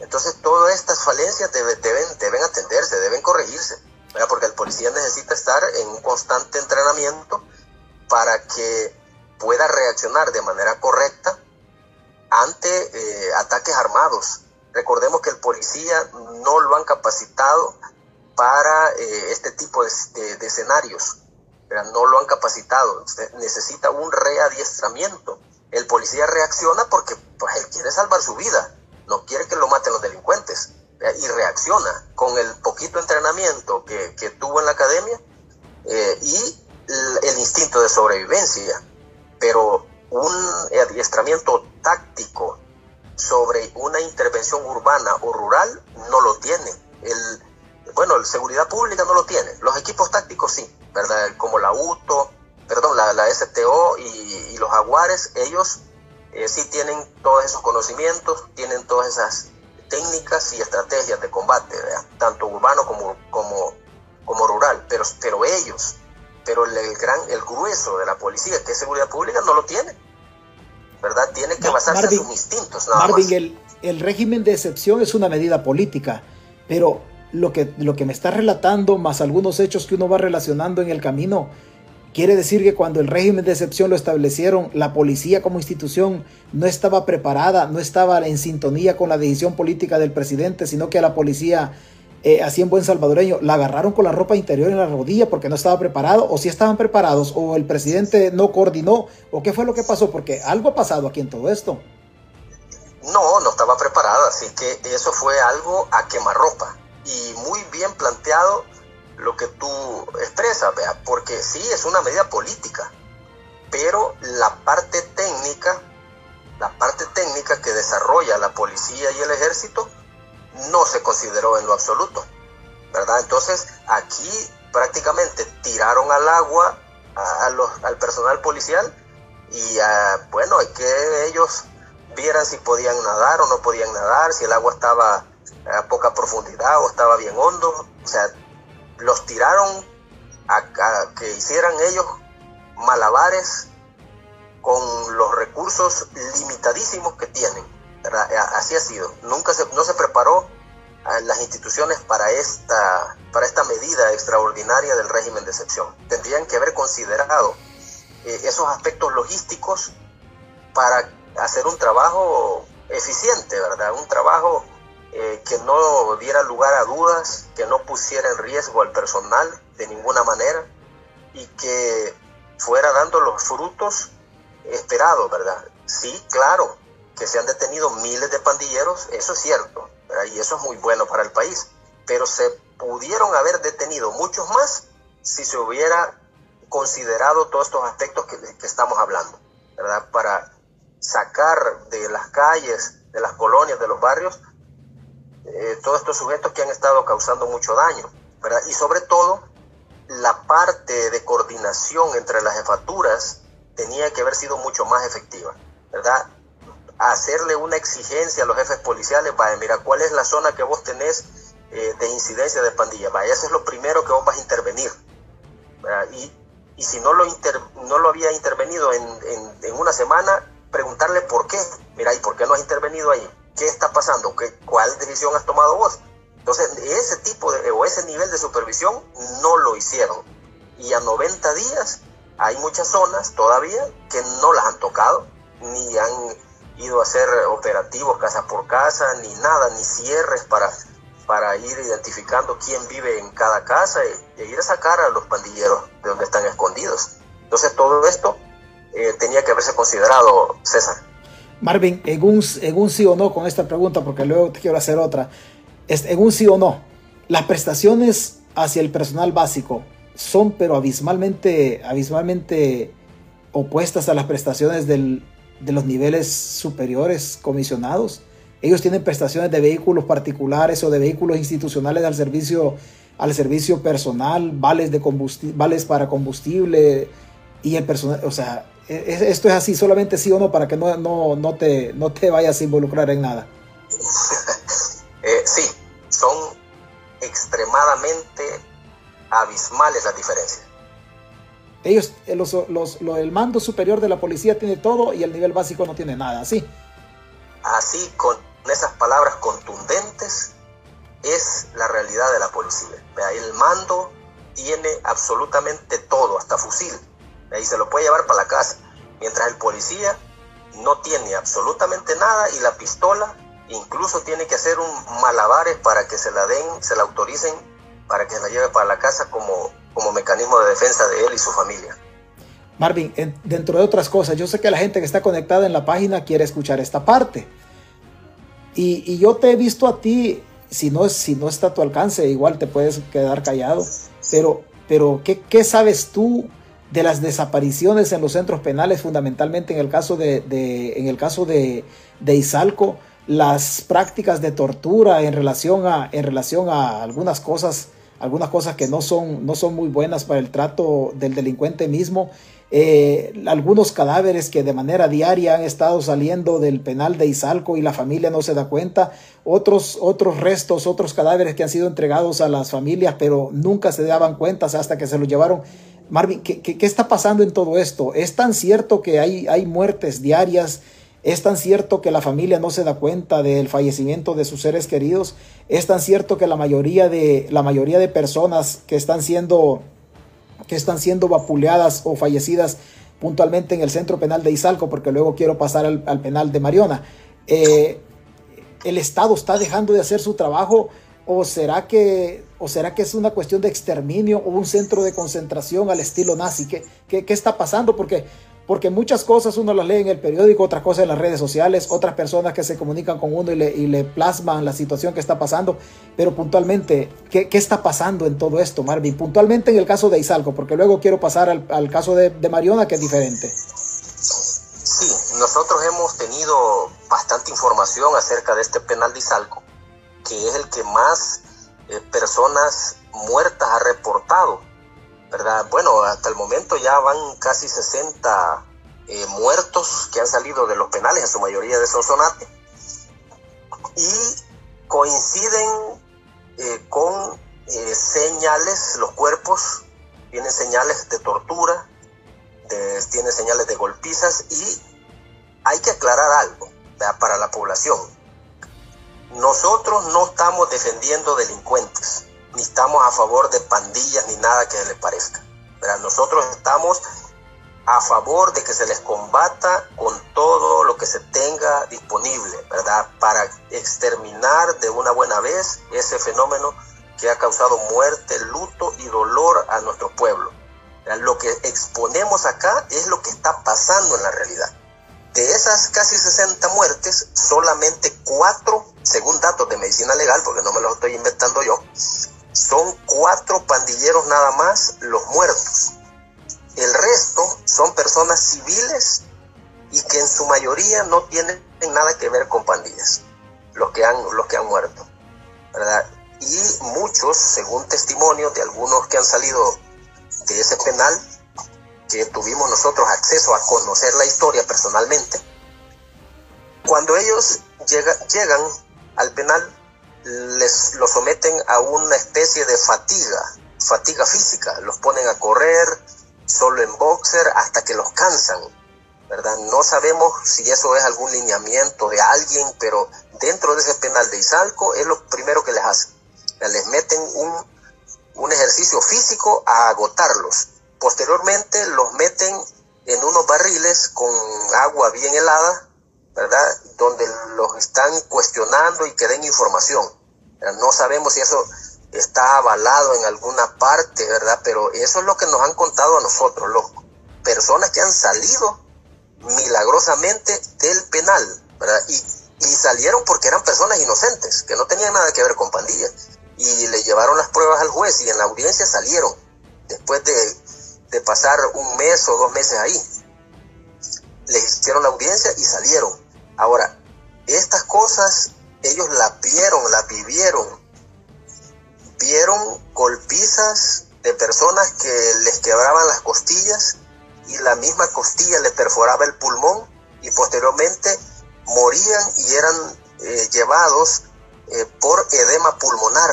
Entonces todas estas falencias deben, deben atenderse, deben corregirse, porque el policía necesita estar en un constante entrenamiento para que pueda reaccionar de manera correcta ante eh, ataques armados. Recordemos que el policía no lo han capacitado para eh, este tipo de escenarios no lo han capacitado, necesita un readiestramiento. El policía reacciona porque pues, él quiere salvar su vida, no quiere que lo maten los delincuentes y reacciona con el poquito entrenamiento que, tuvo en la academia eh, y el, instinto de sobrevivencia. Pero un adiestramiento táctico sobre una intervención urbana o rural no lo tiene. El, bueno, la seguridad pública no lo tiene, los equipos tácticos sí, ¿verdad? Como la UTO, perdón, la, la STO y, los Jaguares, ellos eh, sí tienen todos esos conocimientos, tienen todas esas técnicas y estrategias de combate, tanto urbano como, como, como rural, pero, pero ellos, pero el, gran, el grueso de la policía, que es seguridad pública, no lo tiene, ¿verdad? Tiene que basarse en sus instintos. Nada Marvin, El, el régimen de excepción es una medida política, pero lo que, lo que me está relatando, más algunos hechos que uno va relacionando en el camino, quiere decir que cuando el régimen de excepción lo establecieron, la policía como institución no estaba preparada, no estaba en sintonía con la decisión política del presidente, sino que a la policía eh, así en buen salvadoreño, la agarraron con la ropa interior en la rodilla porque no estaba preparado, o si estaban preparados, o el presidente no coordinó, o qué fue lo que pasó, porque algo ha pasado aquí en todo esto. No, no estaba preparado, así que eso fue algo a quemarropa y muy bien planteado lo que tú expresas, vea, porque sí es una medida política, pero la parte técnica, la parte técnica que desarrolla la policía y el ejército no se consideró en lo absoluto, ¿verdad? Entonces aquí prácticamente tiraron al agua a, al personal policial y bueno, hay que ellos vieran si podían nadar o no podían nadar, si el agua estaba a poca profundidad o estaba bien hondo. O sea, los tiraron a, que hicieran ellos malabares con los recursos limitadísimos que tienen. Así ha sido. Nunca se, no se preparó a las instituciones para esta, para esta medida extraordinaria del régimen de excepción. Tendrían que haber considerado eh, esos aspectos logísticos para hacer un trabajo eficiente, ¿verdad? Un trabajo eh, que no diera lugar a dudas, que no pusiera en riesgo al personal de ninguna manera y que fuera dando los frutos esperados, ¿verdad? Sí, claro, que se han detenido miles de pandilleros, eso es cierto, y eso es muy bueno para el país, pero se pudieron haber detenido muchos más si se hubiera considerado todos estos aspectos que estamos hablando, ¿verdad? Para sacar de las calles, de las colonias, de los barrios, eh, todos estos sujetos que han estado causando mucho daño. Y sobre todo, la parte de coordinación entre las jefaturas tenía que haber sido mucho más efectiva, ¿verdad? Hacerle una exigencia a los jefes policiales, vaya, mira, ¿cuál es la zona que vos tenés eh, de incidencia de pandilla? Vaya, eso es lo primero que vos vas a intervenir. Y, y si no lo, no lo había intervenido en, en, en una semana, preguntarle por qué. Mira, ¿y por qué no has intervenido ahí? ¿Qué está pasando? ¿Qué, ¿Cuál decisión has tomado vos? Entonces, ese tipo de, o ese nivel de supervisión no lo hicieron. Y a 90 días hay muchas zonas todavía que no las han tocado, ni han ido a hacer operativos casa por casa, ni nada, ni cierres para, para ir identificando quién vive en cada casa y, ir a sacar a los pandilleros de donde están escondidos. Entonces, todo esto eh, tenía que haberse considerado, César. Marvin, en un, en un sí o no con esta pregunta, porque luego te quiero hacer otra. En un sí o no, las prestaciones hacia el personal básico son pero abismalmente, abismalmente opuestas a las prestaciones del, de los niveles superiores comisionados. Ellos tienen prestaciones de vehículos particulares o de vehículos institucionales al servicio, al servicio personal, vales, de vales para combustible y el personal, o sea, esto es así, solamente sí o no, para que no, no, no, te, no te vayas a involucrar en nada. eh, sí, son extremadamente abismales las diferencias. Ellos, eh, los, los, el mando superior de la policía tiene todo y el nivel básico no tiene nada, ¿sí? Así, con esas palabras contundentes, es la realidad de la policía. El mando tiene absolutamente todo, hasta fusil y se lo puede llevar para la casa. Mientras el policía no tiene absolutamente nada y la pistola incluso tiene que hacer un malabares para que se la den, se la autoricen para que se la lleve para la casa como, como mecanismo de defensa de él y su familia. Marvin, dentro de otras cosas, yo sé que la gente que está conectada en la página quiere escuchar esta parte. Y, y yo te he visto a ti, si no, si no está a tu alcance, igual te puedes quedar callado, pero, pero ¿qué, qué sabes tú de las desapariciones en los centros penales, fundamentalmente en el caso de, en el caso de, de, Izalco, las prácticas de tortura en relación a, en relación a algunas cosas, algunas cosas que no son, no son muy buenas para el trato del delincuente mismo. Eh, algunos cadáveres que de manera diaria han estado saliendo del penal de Izalco y la familia no se da cuenta, otros, otros restos, otros cadáveres que han sido entregados a las familias, pero nunca se daban cuenta hasta que se los llevaron Marvin, ¿qué, ¿qué, está pasando en todo esto? ¿Es tan cierto que hay, hay muertes diarias? ¿Es tan cierto que la familia no se da cuenta del fallecimiento de sus seres queridos? ¿Es tan cierto que la mayoría de, la mayoría de personas que están siendo, que están siendo vapuleadas o fallecidas puntualmente en el centro penal de Izalco, porque luego quiero pasar al, penal de Mariona, eh, el Estado está dejando de hacer su trabajo ¿O será, que, ¿O será que es una cuestión de exterminio o un centro de concentración al estilo nazi? ¿Qué, qué, está pasando? Porque porque muchas cosas uno las lee en el periódico, otras cosas en las redes sociales, otras personas que se comunican con uno y le, plasman la situación que está pasando, pero puntualmente, ¿qué, ¿qué, está pasando en todo esto, Marvin? Puntualmente en el caso de Izalco, porque luego quiero pasar al, al caso de, de, Mariona, que es diferente. Sí, nosotros hemos tenido bastante información acerca de este penal de Izalco, que es el que más eh, personas muertas ha reportado ¿verdad? Bueno, hasta el momento ya van casi 60 eh, muertos que han salido de los penales, en su mayoría de Sonsonate, y coinciden eh, con señales, los cuerpos tienen señales de tortura, de, tienen señales de golpizas y hay que aclarar algo para la población. Nosotros no estamos defendiendo delincuentes ni estamos a favor de pandillas ni nada que le parezca. pero Nosotros estamos a favor de que se les combata con todo lo que se tenga disponible, ¿verdad? Para exterminar de una buena vez ese fenómeno que ha causado muerte, luto y dolor a nuestro pueblo. Lo que exponemos acá es lo que está pasando en la realidad. De esas casi 60 muertes, solamente cuatro, según datos de medicina legal, porque no me los estoy inventando yo, son cuatro pandilleros nada más los muertos. El resto son personas civiles y que en su mayoría no tienen nada que ver con pandillas, los que han, los que han muerto. ¿verdad? Y muchos, según testimonios de algunos que han salido de ese penal, tuvimos nosotros acceso a conocer la historia personalmente, cuando ellos llega, llegan al penal les lo someten a una especie de fatiga, fatiga física, los ponen a correr solo en boxer hasta que los cansan, ¿verdad? No sabemos si eso es algún lineamiento de alguien, pero dentro de ese penal de Izalco es lo primero que les hacen. Les meten un, un ejercicio físico a agotarlos. Posteriormente los meten en unos barriles con agua bien helada ¿verdad? Donde los están cuestionando y que den información. No sabemos si eso está avalado en alguna parte, ¿verdad? Pero eso es lo que nos han contado a nosotros, los personas que han salido milagrosamente del penal, ¿verdad? Y, y salieron porque eran personas inocentes, que no tenían nada que ver con pandillas. Y le llevaron las pruebas al juez y en la audiencia salieron, después de, de pasar un mes o dos meses ahí. Les hicieron la audiencia y salieron. Ahora, estas cosas ellos las vieron, las vivieron. Vieron golpizas de personas que les quebraban las costillas y la misma costilla les perforaba el pulmón y posteriormente morían y eran eh, llevados eh, por edema pulmonar,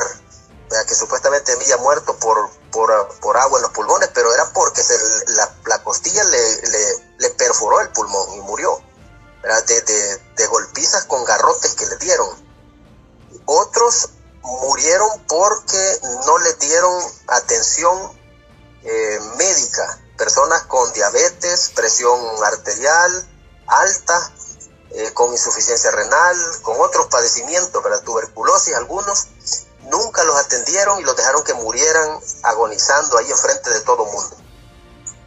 que supuestamente había muerto por, por, por, agua en los pulmones, pero era porque se, la, la, costilla le, le, le perforó el pulmón y murió de, de, de, golpizas con garrotes que le dieron. Otros murieron porque no le dieron atención eh, médica. Personas con diabetes, presión arterial alta, eh, con insuficiencia renal, con otros padecimientos, ¿verdad? tuberculosis algunos, nunca los atendieron y los dejaron que murieran agonizando ahí enfrente de todo mundo.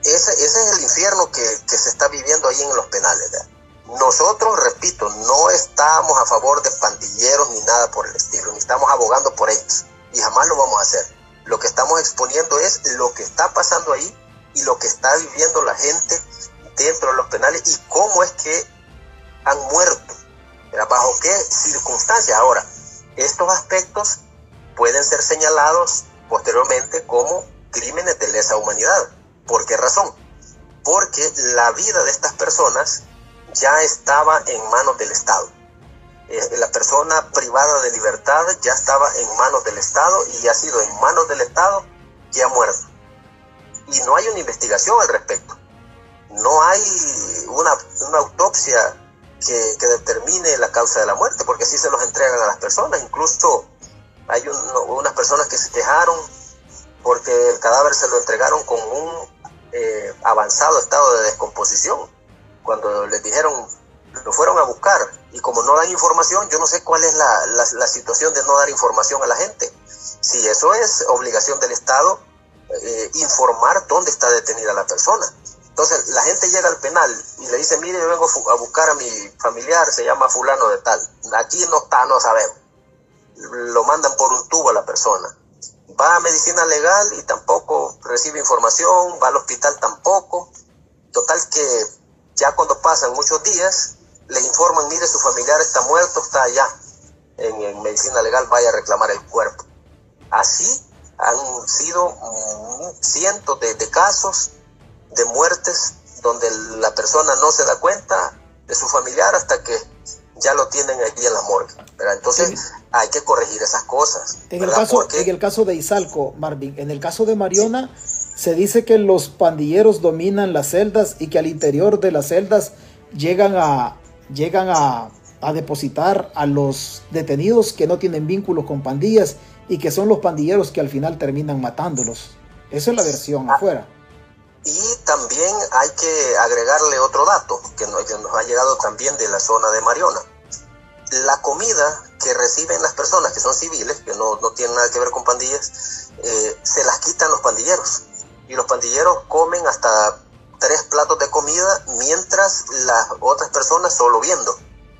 Ese, es el infierno que, se está viviendo ahí en los penales. Nosotros, repito, no estamos a favor de pandilleros ni nada por el estilo, ni estamos abogando por ellos, y jamás lo vamos a hacer. Lo que estamos exponiendo es lo que está pasando ahí y lo que está viviendo la gente dentro de los penales y cómo es que han muerto, bajo qué circunstancias. Ahora, estos aspectos pueden ser señalados posteriormente como crímenes de lesa humanidad. ¿Por qué razón? Porque la vida de estas personas ya estaba en manos del Estado. La persona privada de libertad ya estaba en manos del Estado y ha sido en manos del Estado y ha muerto. Y no hay una investigación al respecto. No hay una, una autopsia que, que, determine la causa de la muerte, porque así se los entregan a las personas. Incluso hay unas personas que se quejaron porque el cadáver se lo entregaron con un eh, avanzado estado de descomposición cuando les dijeron lo fueron a buscar y como no dan información, yo no sé cuál es la, la, situación de no dar información a la gente. Si eso es obligación del Estado, eh, informar dónde está detenida la persona. Entonces la gente llega al penal y le dice, mire, yo vengo a buscar a mi familiar, se llama fulano de tal. Aquí no está, no sabemos. Lo mandan por un tubo a la persona. Va a medicina legal y tampoco recibe información, va al hospital tampoco. Total que ya cuando pasan muchos días, le informan, mire, su familiar está muerto, está allá. En, medicina legal vaya a reclamar el cuerpo. Así han sido mm, cientos de, casos de muertes donde la persona no se da cuenta de su familiar hasta que ya lo tienen allí en la morgue. Entonces hay que corregir esas cosas. En el, caso, en el caso de Izalco, Marvin, en el caso de Mariona, se dice que los pandilleros dominan las celdas y que al interior de las celdas llegan a, llegan a, depositar a los detenidos que no tienen vínculos con pandillas y que son los pandilleros que al final terminan matándolos. Esa es la versión ah, afuera. Y también hay que agregarle otro dato que nos, ha llegado también de la zona de Mariona. La comida que reciben las personas que son civiles, que no, tienen nada que ver con pandillas, eh, se las quitan los pandilleros. Y los pandilleros comen hasta tres platos de comida mientras las otras personas solo viendo,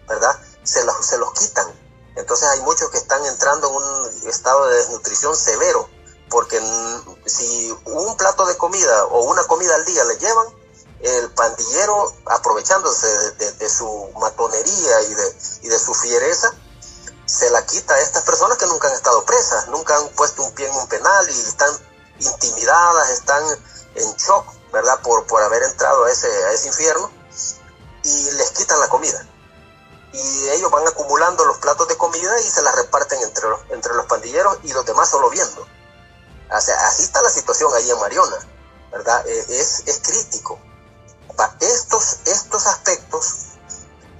¿verdad? Se los, se los quitan. Entonces hay muchos que están entrando en un estado de desnutrición severo, porque si un plato de comida o una comida al día le llevan, el pandillero, aprovechándose de, su matonería y de, y de su fiereza, se la quita a estas personas que nunca han estado presas, nunca han puesto un pie en un penal y están intimidadas, están en shock ¿verdad? Por, por haber entrado a ese, a ese infierno y les quitan la comida. Y ellos van acumulando los platos de comida y se las reparten entre los, entre los pandilleros y los demás solo viendo. O sea, así está la situación ahí en Mariona, ¿verdad? E, es, es crítico. Estos, estos aspectos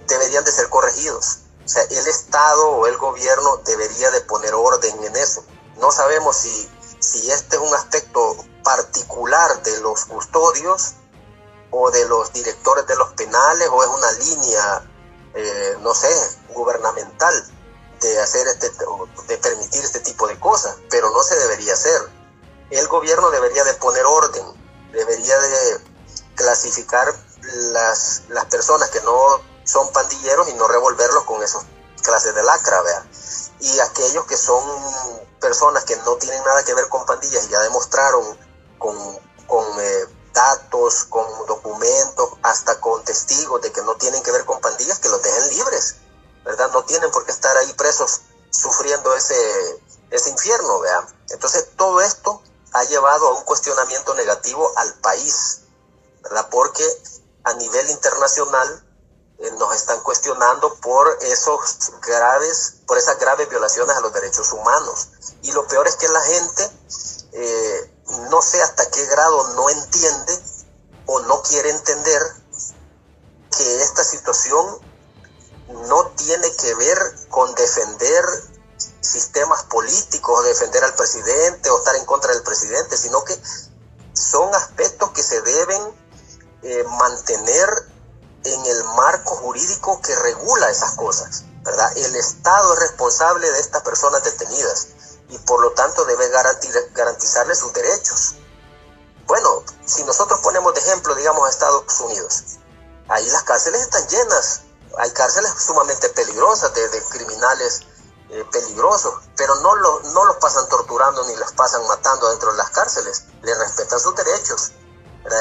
deberían de ser corregidos. O sea, el Estado o el gobierno debería de poner orden en eso. No sabemos si, si este es un aspecto particular de los custodios o de los directores de los penales o es una línea, eh, no sé, gubernamental de hacer este, de permitir este tipo de cosas, pero no se debería hacer. El gobierno debería de poner orden, debería de clasificar las, las personas que no son pandilleros y no revolverlos con esas clases de lacra, ¿vea? Y aquellos que son personas que no tienen nada que ver con pandillas y ya demostraron con, eh, datos, con documentos, hasta con testigos de que no tienen que ver con pandillas, que los dejen libres, ¿verdad? No tienen por qué estar ahí presos sufriendo ese, ese infierno, ¿verdad? Entonces todo esto ha llevado a un cuestionamiento negativo al país. Porque a nivel internacional eh, nos están cuestionando por esos graves, por esas graves violaciones a los derechos humanos. Y lo peor es que la gente eh, no sé hasta qué grado no entiende o no quiere entender que esta situación no tiene que ver con defender sistemas políticos, defender al presidente o estar en contra del presidente, sino que son aspectos que se deben eh, mantener en el marco jurídico que regula esas cosas, ¿verdad? El Estado es responsable de estas personas detenidas y por lo tanto debe garantizarle sus derechos. Bueno, si nosotros ponemos de ejemplo, digamos, a Estados Unidos, ahí las cárceles están llenas, hay cárceles sumamente peligrosas de, criminales eh, peligrosos, pero no, lo, no los pasan torturando ni los pasan matando dentro de las cárceles, les respetan sus derechos.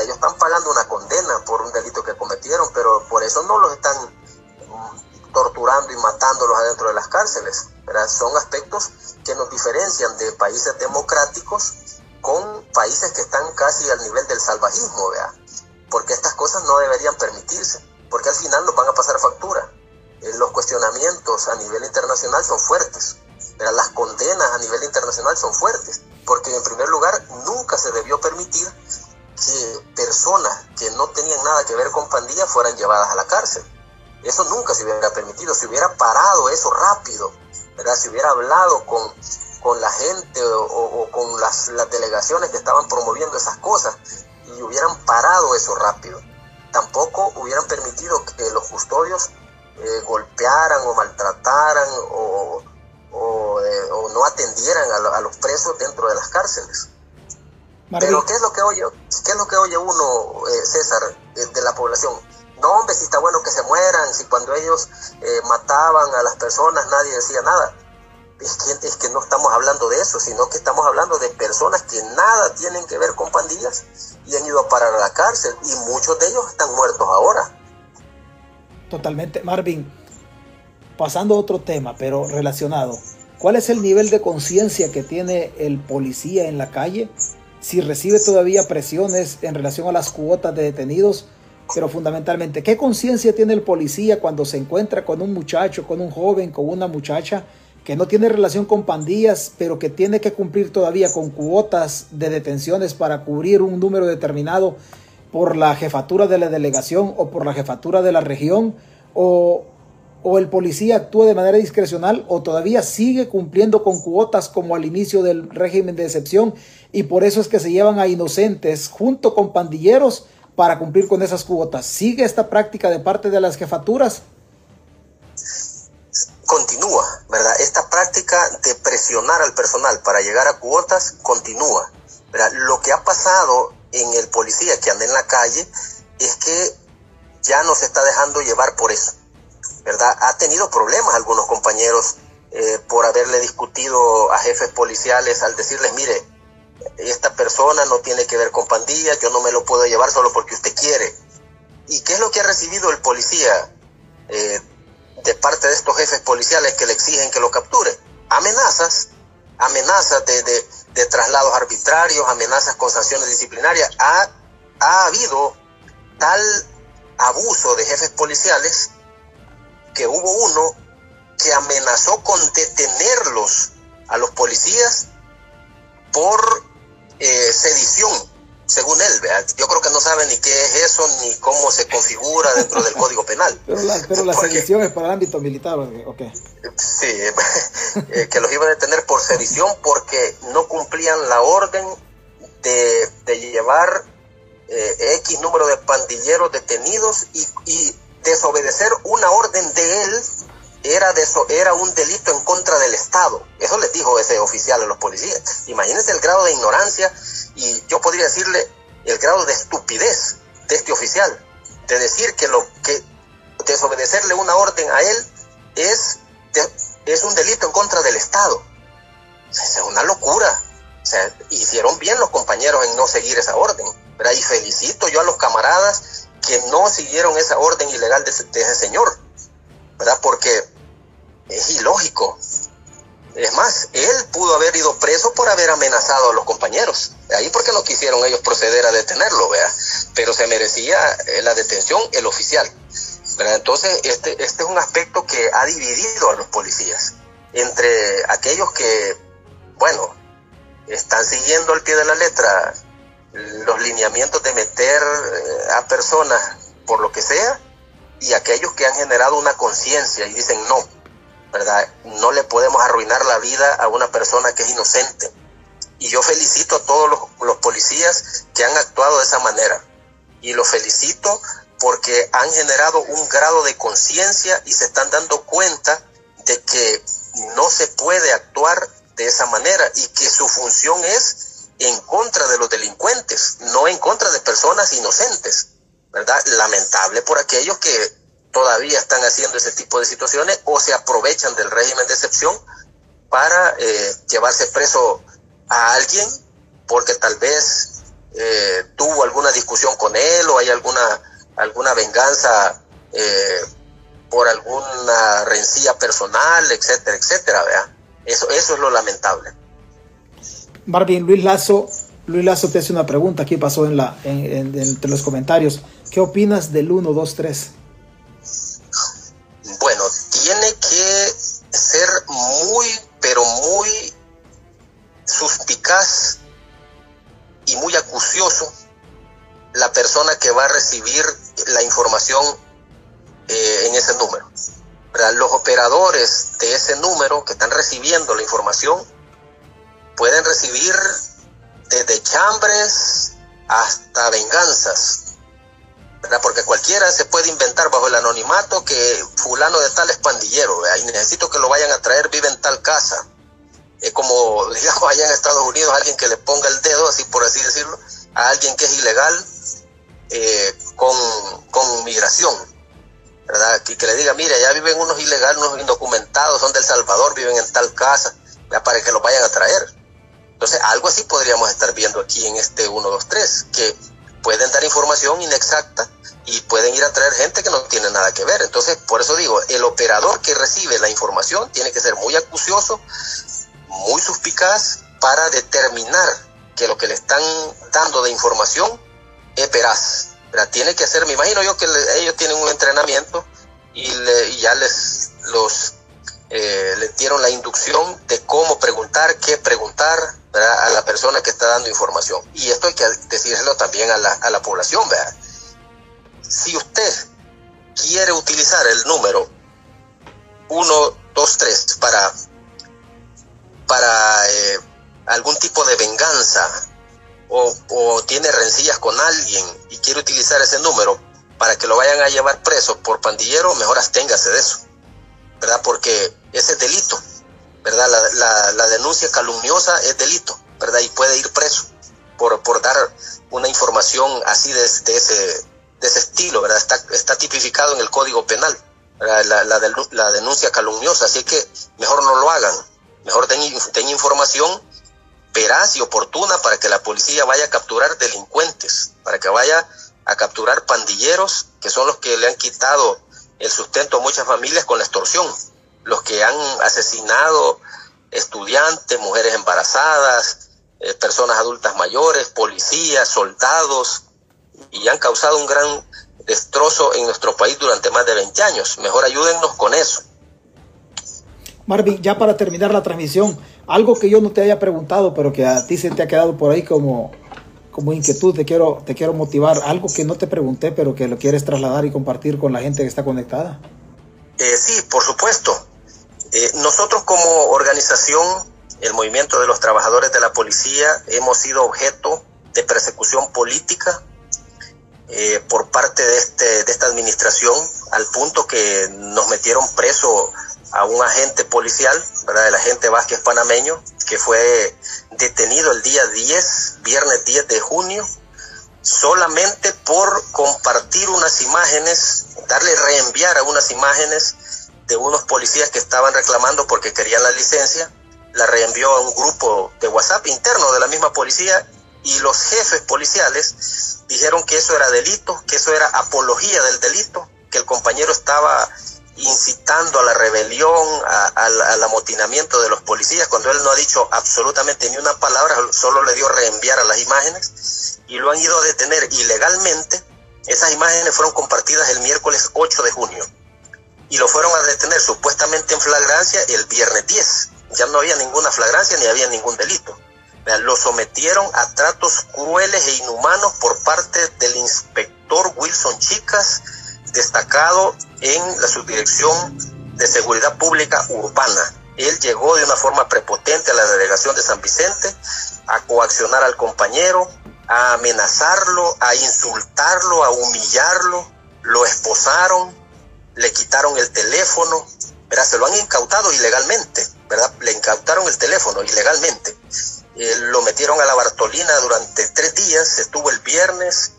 Ellos están pagando una condena por un delito que cometieron, pero por eso no los están mm, torturando y matándolos adentro de las cárceles. Son aspectos que nos diferencian de países democráticos con países que están casi al nivel del salvajismo, porque estas cosas no deberían permitirse, porque al final nos van a pasar factura. Los cuestionamientos a nivel internacional son fuertes, las condenas a nivel internacional son fuertes, porque en primer lugar nunca se debió permitir que personas que no tenían nada que ver con pandillas fueran llevadas a la cárcel. Eso nunca se hubiera permitido, se hubiera parado eso rápido si hubiera hablado con, con la gente o, con las, delegaciones que estaban promoviendo esas cosas y hubieran parado eso rápido. Tampoco hubieran permitido que los custodios eh, golpearan o maltrataran o, no atendieran a, los presos dentro de las cárceles. Pero ¿qué es lo que oye, qué es lo que oye uno, César, de la población? No, hombre, si está bueno que se mueran, si cuando ellos mataban a las personas nadie decía nada es que, no estamos hablando de eso, sino que estamos hablando de personas que nada tienen que ver con pandillas y han ido a parar a la cárcel y muchos de ellos están muertos ahora. Totalmente. Marvin, pasando a otro tema, pero relacionado. ¿Cuál es el nivel de conciencia que tiene el policía en la calle? Si recibe todavía presiones en relación a las cuotas de detenidos, pero fundamentalmente, ¿qué conciencia tiene el policía cuando se encuentra con un muchacho, con un joven, con una muchacha que no tiene relación con pandillas, pero que tiene que cumplir todavía con cuotas de detenciones para cubrir un número determinado por la jefatura de la delegación o por la jefatura de la región, o, o el policía actúa de manera discrecional o todavía sigue cumpliendo con cuotas como al inicio del régimen de excepción y por eso es que se llevan a inocentes junto con pandilleros para cumplir con esas cuotas. ¿Sigue esta práctica de parte de las jefaturas? continúa, ¿verdad? Esta práctica de presionar al personal para llegar a cuotas continúa. ¿verdad? Lo que ha pasado en el policía que anda en la calle es que ya no se está dejando llevar por eso, ¿verdad? Ha tenido problemas algunos compañeros eh, por haberle discutido a jefes policiales al decirles, mire, esta persona no tiene que ver con pandillas, yo no me lo puedo llevar solo porque usted quiere. ¿Y qué es lo que ha recibido el policía? Eh, de parte de estos jefes policiales que le exigen que lo capture. Amenazas, amenazas de, de, traslados arbitrarios, amenazas con sanciones disciplinarias. Ha, ha habido tal abuso de jefes policiales que hubo uno que amenazó con detenerlos a los policías por eh, sedición según él, yo creo que no sabe ni qué es eso ni cómo se configura dentro del Código Penal. Pero la, pero la sedición es para el ámbito militar, ¿ok? Sí, eh, que los iba a detener por sedición porque no cumplían la orden de, de llevar eh, X número de pandilleros detenidos y, y desobedecer una orden de él era, de eso, era un delito en contra del Estado. Eso les dijo ese oficial a los policías. Imagínense el grado de ignorancia y yo podría decirle el grado de estupidez de este oficial, de decir que lo que desobedecerle una orden a él es, es un delito en contra del Estado. es una locura. O sea, hicieron bien los compañeros en no seguir esa orden. ¿verdad? Y felicito yo a los camaradas que no siguieron esa orden ilegal de ese señor. ¿verdad? Porque es ilógico. Es más, él pudo haber ido preso por haber amenazado a los compañeros. Ahí porque no quisieron ellos proceder a detenerlo, vea. Pero se merecía eh, la detención el oficial. Entonces, este, este es un aspecto que ha dividido a los policías. Entre aquellos que, bueno, están siguiendo al pie de la letra los lineamientos de meter eh, a personas por lo que sea, y aquellos que han generado una conciencia y dicen no, ¿verdad? No le podemos arruinar la vida a una persona que es inocente. Y yo felicito a todos los, policías que han actuado de esa manera. Y los felicito porque han generado un grado de conciencia y se están dando cuenta de que no se puede actuar de esa manera y que su función es en contra de los delincuentes, no en contra de personas inocentes. ¿verdad? Lamentable por aquellos que todavía están haciendo ese tipo de situaciones o se aprovechan del régimen de excepción para eh, llevarse preso a alguien porque tal vez eh, tuvo alguna discusión con él o hay alguna, alguna venganza eh, por alguna rencilla personal, etcétera, etcétera, ¿verdad? Eso, eso es lo lamentable. Marvin, Luis Lazo, Luis Lazo te hace una pregunta, aquí pasó en la, entre los comentarios. ¿Qué opinas del 1, 2, 3? Bueno, tiene que ser muy, pero muy suspicaz y muy acucioso la persona que va a recibir la información eh, en ese número. Los operadores de ese número que están recibiendo la información pueden recibir desde chambres hasta venganzas ¿verdad? Porque cualquiera se puede inventar bajo el anonimato que fulano de tal es pandillero, ¿verdad? y necesito que lo vayan a traer, vive en tal casa. Como, digamos, allá en Estados Unidos, alguien que le ponga el dedo, así por así decirlo, a alguien que es ilegal eh, con, con migración, ¿verdad? Y que le diga, mire, ya viven unos ilegales, unos indocumentados, son del Salvador, viven en tal casa, ya para que los vayan a traer. Entonces, algo así podríamos estar viendo aquí en este 1, 2, 3, que pueden dar información inexacta y pueden ir a traer gente que no tiene nada que ver. Entonces, por eso digo, el operador que recibe la información tiene que ser muy acucioso, muy suspicaz para determinar que lo que le están dando de información es veraz. Tiene que ser, me imagino yo que ellos tienen un entrenamiento y, y ya les los eh, les dieron la inducción de cómo preguntar, qué preguntar a la persona que está dando información. Y esto hay que decírselo también a la, a la población. ¿verdad? Si usted quiere utilizar el número 123 para, para eh, algún tipo de venganza o, o tiene rencillas con alguien y quiere utilizar ese número para que lo vayan a llevar preso por pandillero, mejor absténgase de eso. ¿verdad? Porque ese es delito, ¿verdad? La, denuncia calumniosa es delito, ¿verdad? Y puede ir preso por, por dar una información así de, ese, de ese estilo, ¿verdad? Está, está tipificado en el Código Penal, La, la, denuncia calumniosa, así que mejor no lo hagan, mejor den, den información veraz y oportuna para que la policía vaya a capturar delincuentes, para que vaya a capturar pandilleros, que son los que le han quitado el sustento a muchas familias con la extorsión. Los que han asesinado estudiantes, mujeres embarazadas, eh, personas adultas mayores, policías, soldados, y han causado un gran destrozo en nuestro país durante más de 20 años. Mejor ayúdennos con eso. Marvin, ya para terminar la transmisión, algo que yo no te haya preguntado, pero que a ti se te ha quedado por ahí como, como inquietud, te quiero, te quiero motivar, algo que no te pregunté, pero que lo quieres trasladar y compartir con la gente que está conectada. Eh, sí, por supuesto. Eh, nosotros como organización, el Movimiento de los Trabajadores de la Policía, hemos sido objeto de persecución política eh, por parte de, este, de esta administración, al punto que nos metieron preso a un agente policial, ¿verdad? el agente Vázquez Panameño, que fue detenido el día 10, viernes 10 de junio, solamente por compartir unas imágenes, darle reenviar a unas imágenes de unos policías que estaban reclamando porque querían la licencia, la reenvió a un grupo de WhatsApp interno de la misma policía y los jefes policiales dijeron que eso era delito, que eso era apología del delito, que el compañero estaba incitando a la rebelión, al amotinamiento de los policías, cuando él no ha dicho absolutamente ni una palabra, solo le dio reenviar a las imágenes y lo han ido a detener ilegalmente. Esas imágenes fueron compartidas el miércoles 8 de junio y lo fueron a detener supuestamente en flagrancia el viernes 10. Ya no había ninguna flagrancia ni había ningún delito. Lo sometieron a tratos crueles e inhumanos por parte del inspector Wilson Chicas, destacado en la subdirección de seguridad pública urbana. Él llegó de una forma prepotente a la delegación de San Vicente a coaccionar al compañero, a amenazarlo, a insultarlo, a humillarlo, lo esposaron, le quitaron el teléfono, ¿verdad? se lo han incautado ilegalmente, ¿verdad? le incautaron el teléfono ilegalmente. Eh, lo metieron a la Bartolina durante tres días, estuvo el viernes,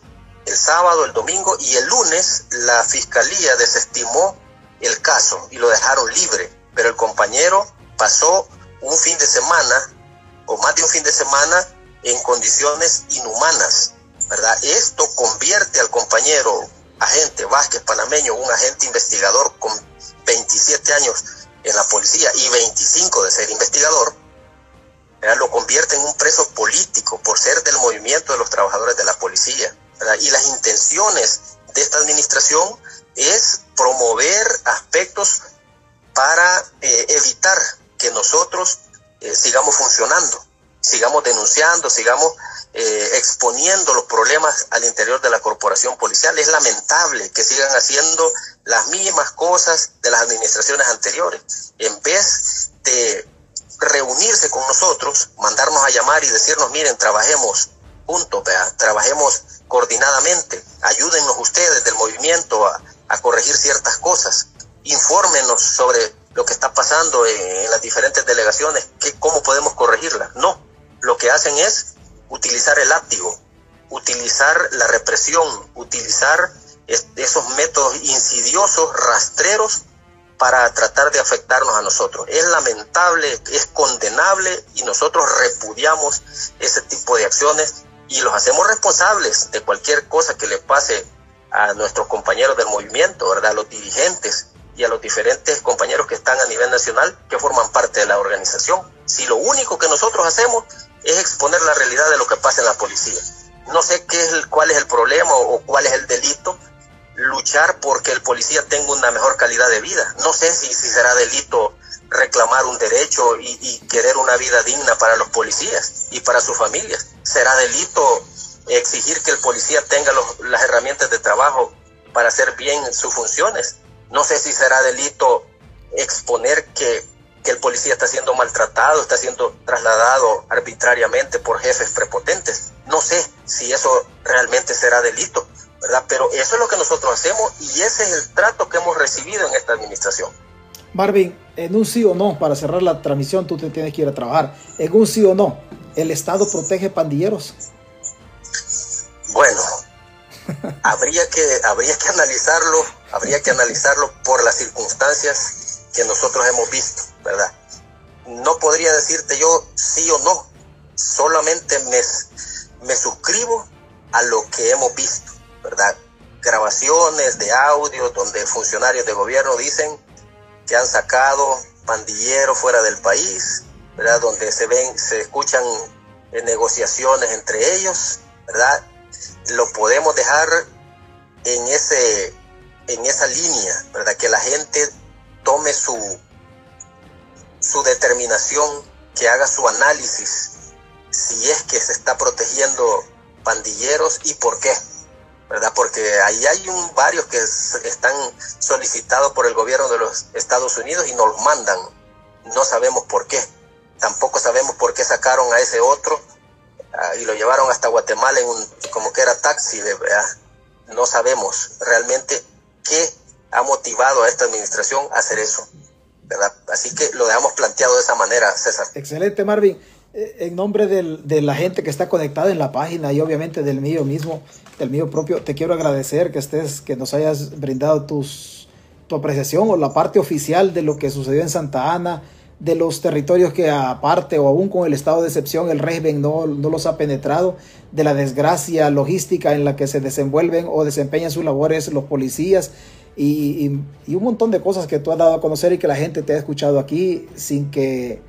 el sábado, el domingo y el lunes la fiscalía desestimó el caso y lo dejaron libre, pero el compañero pasó un fin de semana o más de un fin de semana en condiciones inhumanas, ¿verdad? Esto convierte al compañero agente Vázquez Panameño, un agente investigador con 27 años en la policía y 25 de ser investigador, lo convierte en un preso político por ser del movimiento de los trabajadores de la policía. Y las intenciones de esta administración es promover aspectos para eh, evitar que nosotros eh, sigamos funcionando, sigamos denunciando, sigamos eh, exponiendo los problemas al interior de la corporación policial. Es lamentable que sigan haciendo las mismas cosas de las administraciones anteriores. En vez de reunirse con nosotros, mandarnos a llamar y decirnos, miren, trabajemos juntos, trabajemos coordinadamente. Ayúdennos ustedes del movimiento a, a corregir ciertas cosas. Infórmenos sobre lo que está pasando en, las diferentes delegaciones, que, cómo podemos corregirla. No, lo que hacen es utilizar el látigo, utilizar la represión, utilizar esos métodos insidiosos, rastreros, para tratar de afectarnos a nosotros. Es lamentable, es condenable y nosotros repudiamos ese tipo de acciones y los hacemos responsables de cualquier cosa que le pase a nuestros compañeros del movimiento, ¿verdad? A los dirigentes y a los diferentes compañeros que están a nivel nacional que forman parte de la organización. Si lo único que nosotros hacemos es exponer la realidad de lo que pasa en la policía. No sé qué es cuál es el problema o, cuál es el delito, luchar porque el policía tenga una mejor calidad de vida. No sé si, si será delito reclamar un derecho y, querer una vida digna para los policías y para sus familias. Será delito exigir que el policía tenga las herramientas de trabajo para hacer bien sus funciones. No sé si será delito exponer que, que el policía está siendo maltratado, está siendo trasladado arbitrariamente por jefes prepotentes. No sé si eso realmente será delito, ¿verdad? Pero eso es lo que nosotros hacemos y ese es el trato que hemos recibido en esta administración. Marvin, en un sí o no, para cerrar la transmisión, tú te tienes que ir a trabajar. En un sí o no, ¿el Estado protege pandilleros? Bueno, habría que, habría que analizarlo, habría que analizarlo por las circunstancias que nosotros hemos visto, ¿verdad? No podría decirte yo sí o no, solamente me, me suscribo a lo que hemos visto, ¿verdad? Grabaciones de audio donde funcionarios de gobierno dicen que han sacado pandilleros fuera del país, ¿verdad? Donde se ven, se escuchan eh, negociaciones entre ellos, ¿verdad? Lo podemos dejar en ese en esa línea, ¿verdad? Que la gente tome su su determinación, que haga su análisis si es que se está protegiendo pandilleros y por qué, ¿verdad? Porque ahí hay varios que están solicitados por el gobierno de los Estados Unidos y nos los mandan. No sabemos por qué. Tampoco sabemos por qué sacaron a ese otro ah, y lo llevaron hasta Guatemala en un, como que era taxi, ¿verdad? No sabemos realmente qué ha motivado a esta administración a hacer eso, Así que lo dejamos planteado de esa manera, César. Excelente, Marvin. Eh, en nombre de la gente que está conectada en la página y obviamente del mío mismo, del mío propio, te quiero agradecer que estés, que nos hayas brindado tus, tu apreciación o la parte oficial de lo que sucedió en Santa Ana, de los territorios que aparte o aún con el estado de excepción el régimen no, no los ha penetrado, de la desgracia logística en la que se desenvuelven o desempeñan sus labores los policías y, y un montón de cosas que tú has dado a conocer y que la gente te ha escuchado aquí sin que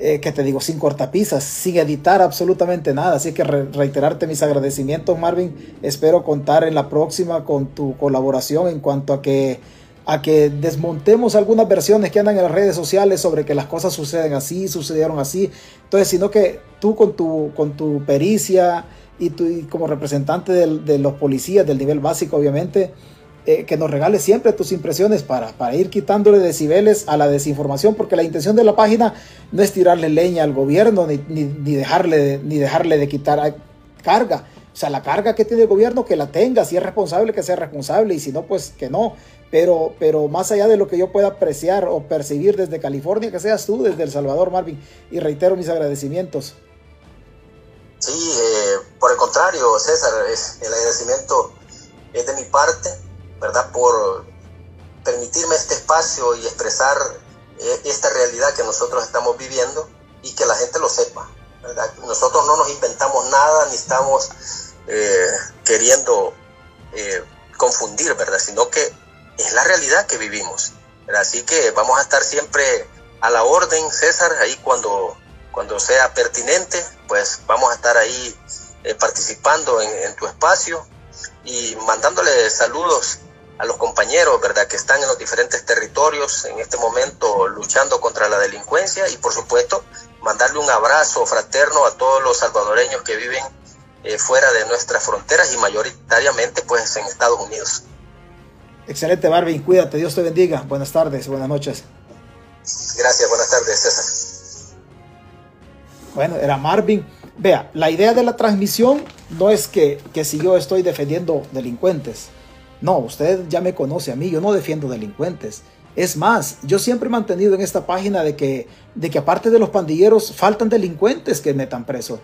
eh, que te digo, sin cortapisas, sin editar absolutamente nada. Así que reiterarte mis agradecimientos, Marvin. Espero contar en la próxima con tu colaboración en cuanto a que a que desmontemos algunas versiones que andan en las redes sociales sobre que las cosas suceden así, sucedieron así. Entonces, sino que tú con tu, con tu pericia y, tú, como representante de los policías del nivel básico, obviamente, eh, que nos regales siempre tus impresiones para, para ir quitándole decibeles a la desinformación, porque la intención de la página no es tirarle leña al gobierno ni, ni, dejarle, ni dejarle de quitar carga. O sea, la carga que tiene el gobierno, que la tenga, si es responsable, que sea responsable, y si no, pues que no. Pero, pero más allá de lo que yo pueda apreciar o percibir desde California, que seas tú, desde El Salvador, Marvin, y reitero mis agradecimientos. Sí, eh, por el contrario, César, el agradecimiento es de mi parte ¿verdad? Por permitirme este espacio y expresar eh, esta realidad que nosotros estamos viviendo y que la gente lo sepa, ¿verdad? Nosotros no nos inventamos nada ni estamos eh, queriendo eh, confundir, ¿verdad? Sino que es la realidad que vivimos. Así que vamos a estar siempre a la orden, César, ahí cuando, cuando sea pertinente, pues vamos a estar ahí participando en, en tu espacio y mandándole saludos a los compañeros, ¿verdad?, que están en los diferentes territorios en este momento luchando contra la delincuencia y, por supuesto, mandarle un abrazo fraterno a todos los salvadoreños que viven eh, fuera de nuestras fronteras y mayoritariamente, pues, en Estados Unidos. Excelente, Marvin. Cuídate. Dios te bendiga. Buenas tardes, buenas noches. Gracias, buenas tardes, César. Bueno, era Marvin Vea, la idea de la transmisión no es que, que si yo estoy defendiendo delincuentes. No, usted ya me conoce a mí, yo no defiendo delincuentes. Es más, yo siempre he mantenido en esta página de que, de que aparte de los pandilleros, faltan delincuentes que metan presos.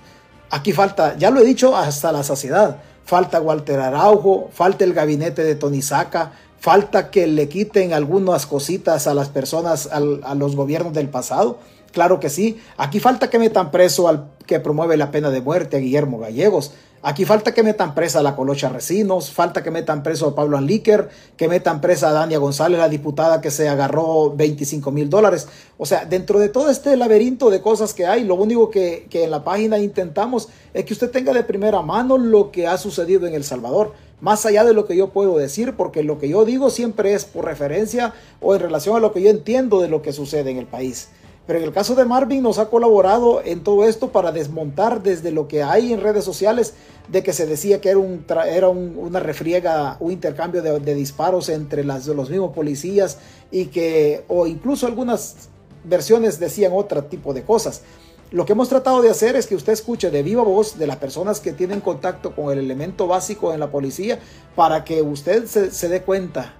Aquí falta, ya lo he dicho hasta la saciedad, falta Walter Araujo, falta el gabinete de Tony Saca, falta que le quiten algunas cositas a las personas, a los gobiernos del pasado. Claro que sí. Aquí falta que metan preso al que promueve la pena de muerte, a Guillermo Gallegos. Aquí falta que metan presa a la Colocha Recinos, falta que metan preso a Pablo Anlíquer, que metan presa a Dania González, la diputada que se agarró 25 mil dólares. O sea, dentro de todo este laberinto de cosas que hay, lo único que, que en la página intentamos es que usted tenga de primera mano lo que ha sucedido en El Salvador más allá de lo que yo puedo decir, porque lo que yo digo siempre es por referencia o en relación a lo que yo entiendo de lo que sucede en el país. Pero en el caso de Marvin nos ha colaborado en todo esto para desmontar desde lo que hay en redes sociales de que se decía que era, un, era una refriega, un intercambio de, disparos entre los mismos policías y que, o incluso algunas versiones decían otro tipo de cosas. Lo que hemos tratado de hacer es que usted escuche de viva voz de las personas que tienen contacto con el elemento básico en la policía para que usted se dé cuenta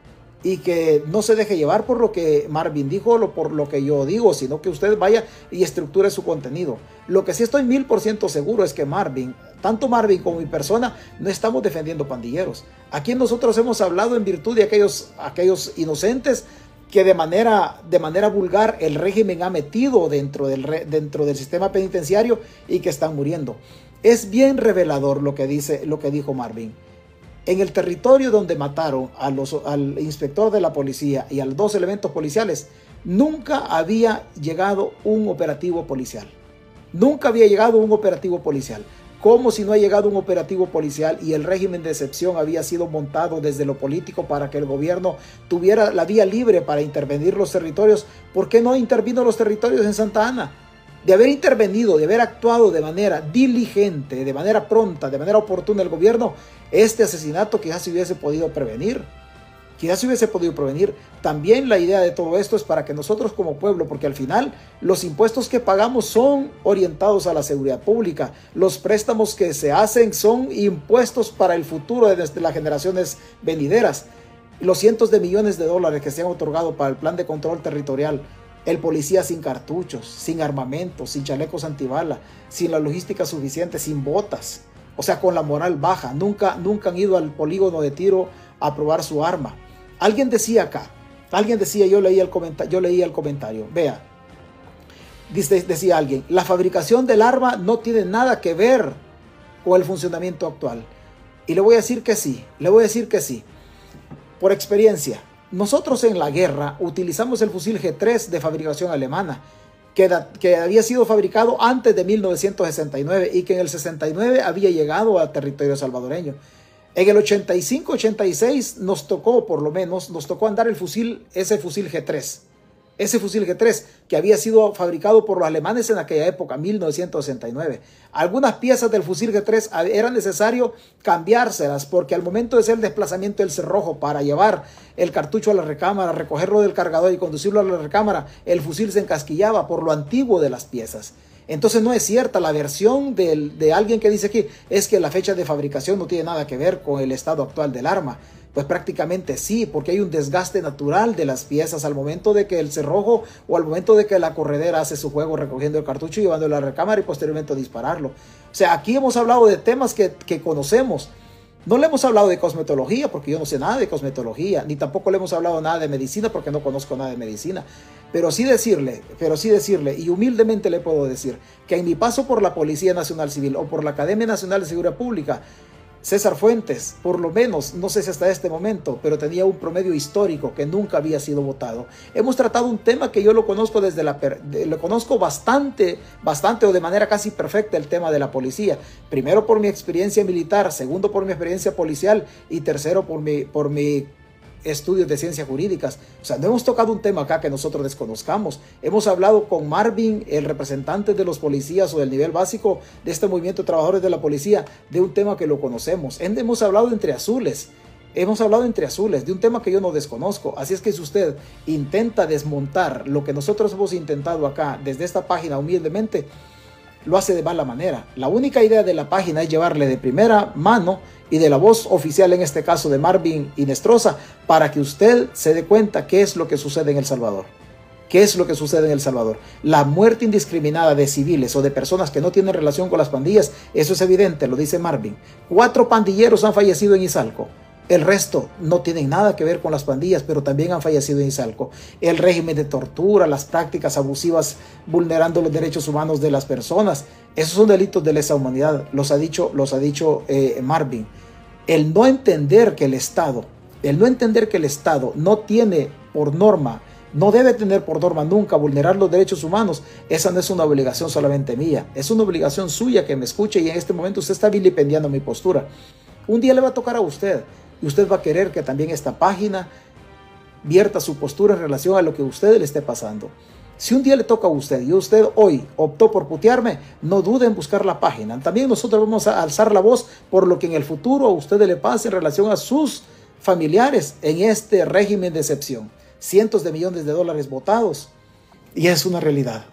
y que no se deje llevar por lo que Marvin dijo o por lo que yo digo, sino que usted vaya y estructure su contenido. Lo que sí estoy mil por ciento seguro es que Marvin, tanto Marvin como mi persona, no estamos defendiendo pandilleros. Aquí nosotros hemos hablado en virtud de aquellos, aquellos inocentes que de manera, de manera vulgar el régimen ha metido dentro del, dentro del sistema penitenciario y que están muriendo. Es bien revelador lo que, dice, lo que dijo Marvin. En el territorio donde mataron a los, al inspector de la policía y a los dos elementos policiales, nunca había llegado un operativo policial. Nunca había llegado un operativo policial. Como si no ha llegado un operativo policial y el régimen de excepción había sido montado desde lo político para que el gobierno tuviera la vía libre para intervenir los territorios, ¿por qué no intervino los territorios en Santa Ana? De haber intervenido, de haber actuado de manera diligente, de manera pronta, de manera oportuna el gobierno, este asesinato quizás se hubiese podido prevenir. Quizás se hubiese podido prevenir. También la idea de todo esto es para que nosotros como pueblo, porque al final los impuestos que pagamos son orientados a la seguridad pública. Los préstamos que se hacen son impuestos para el futuro de las generaciones venideras. Los cientos de millones de dólares que se han otorgado para el plan de control territorial el policía sin cartuchos, sin armamento, sin chalecos antibala, sin la logística suficiente, sin botas. O sea, con la moral baja. Nunca, nunca han ido al polígono de tiro a probar su arma. Alguien decía acá, alguien decía, yo leí el, comentario, yo el comentario, vea, dice, decía alguien, la fabricación del arma no tiene nada que ver con el funcionamiento actual. Y le voy a decir que sí, le voy a decir que sí. Por experiencia, nosotros en la guerra utilizamos el fusil G3 de fabricación alemana, que, había sido fabricado antes de 1969 y que en el 69 había llegado a territorio salvadoreño. En el 85-86 nos tocó, por lo menos, nos tocó andar el fusil, ese fusil G3 ese fusil G3 que había sido fabricado por los alemanes en aquella época, 1969. Algunas piezas del fusil G3 era necesario cambiárselas porque al momento de hacer el desplazamiento del cerrojo para llevar el cartucho a la recámara, recogerlo del cargador y conducirlo a la recámara, el fusil se encasquillaba por lo antiguo de las piezas. Entonces no es cierta la versión de alguien que dice aquí es que la fecha de fabricación no tiene nada que ver con el estado actual del arma. Pues prácticamente sí, porque hay un desgaste natural de las piezas al momento de que el cerrojo o al momento de que la corredera hace su juego recogiendo el cartucho, y llevándolo a la recámara y posteriormente dispararlo. O sea, aquí hemos hablado de temas que, que conocemos. No le hemos hablado de cosmetología porque yo no sé nada de cosmetología, ni tampoco le hemos hablado nada de medicina porque no conozco nada de medicina. Pero sí decirle, pero sí decirle, y humildemente le puedo decir, que en mi paso por la Policía Nacional Civil o por la Academia Nacional de Seguridad Pública, César Fuentes, por lo menos, no sé si hasta este momento, pero tenía un promedio histórico que nunca había sido votado. Hemos tratado un tema que yo lo conozco desde la lo conozco bastante, bastante o de manera casi perfecta el tema de la policía. Primero por mi experiencia militar, segundo por mi experiencia policial y tercero por mi por mi estudios de ciencias jurídicas. O sea, no hemos tocado un tema acá que nosotros desconozcamos. Hemos hablado con Marvin, el representante de los policías o del nivel básico de este movimiento de trabajadores de la policía, de un tema que lo conocemos. Hemos hablado entre azules. Hemos hablado entre azules de un tema que yo no desconozco. Así es que si usted intenta desmontar lo que nosotros hemos intentado acá desde esta página humildemente, lo hace de mala manera. La única idea de la página es llevarle de primera mano y de la voz oficial, en este caso de Marvin Inestrosa, para que usted se dé cuenta qué es lo que sucede en El Salvador. ¿Qué es lo que sucede en El Salvador? La muerte indiscriminada de civiles o de personas que no tienen relación con las pandillas, eso es evidente, lo dice Marvin. Cuatro pandilleros han fallecido en Izalco. El resto no tienen nada que ver con las pandillas, pero también han fallecido en Izalco. El régimen de tortura, las prácticas abusivas vulnerando los derechos humanos de las personas, esos son delitos de lesa humanidad, los ha dicho, los ha dicho eh, Marvin. El no entender que el Estado, el no entender que el Estado no tiene por norma, no debe tener por norma nunca vulnerar los derechos humanos, esa no es una obligación solamente mía, es una obligación suya que me escuche y en este momento usted está vilipendiando mi postura. Un día le va a tocar a usted usted va a querer que también esta página vierta su postura en relación a lo que a usted le esté pasando. Si un día le toca a usted y usted hoy optó por putearme, no dude en buscar la página. También nosotros vamos a alzar la voz por lo que en el futuro a usted le pase en relación a sus familiares en este régimen de excepción. Cientos de millones de dólares votados y es una realidad.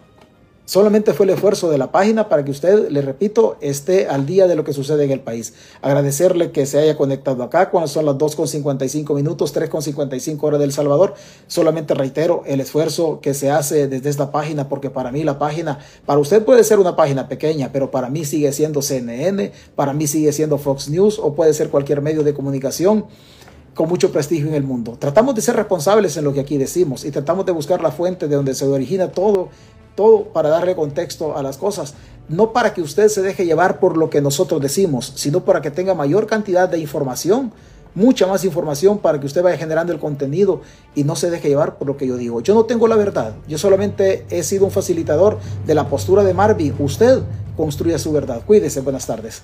Solamente fue el esfuerzo de la página para que usted, le repito, esté al día de lo que sucede en el país. Agradecerle que se haya conectado acá cuando son las 2.55 minutos, 3.55 horas del Salvador. Solamente reitero el esfuerzo que se hace desde esta página, porque para mí la página, para usted puede ser una página pequeña, pero para mí sigue siendo CNN, para mí sigue siendo Fox News o puede ser cualquier medio de comunicación con mucho prestigio en el mundo. Tratamos de ser responsables en lo que aquí decimos y tratamos de buscar la fuente de donde se origina todo todo para darle contexto a las cosas, no para que usted se deje llevar por lo que nosotros decimos, sino para que tenga mayor cantidad de información, mucha más información para que usted vaya generando el contenido y no se deje llevar por lo que yo digo. Yo no tengo la verdad, yo solamente he sido un facilitador de la postura de Marvin. Usted construye su verdad. Cuídese, buenas tardes.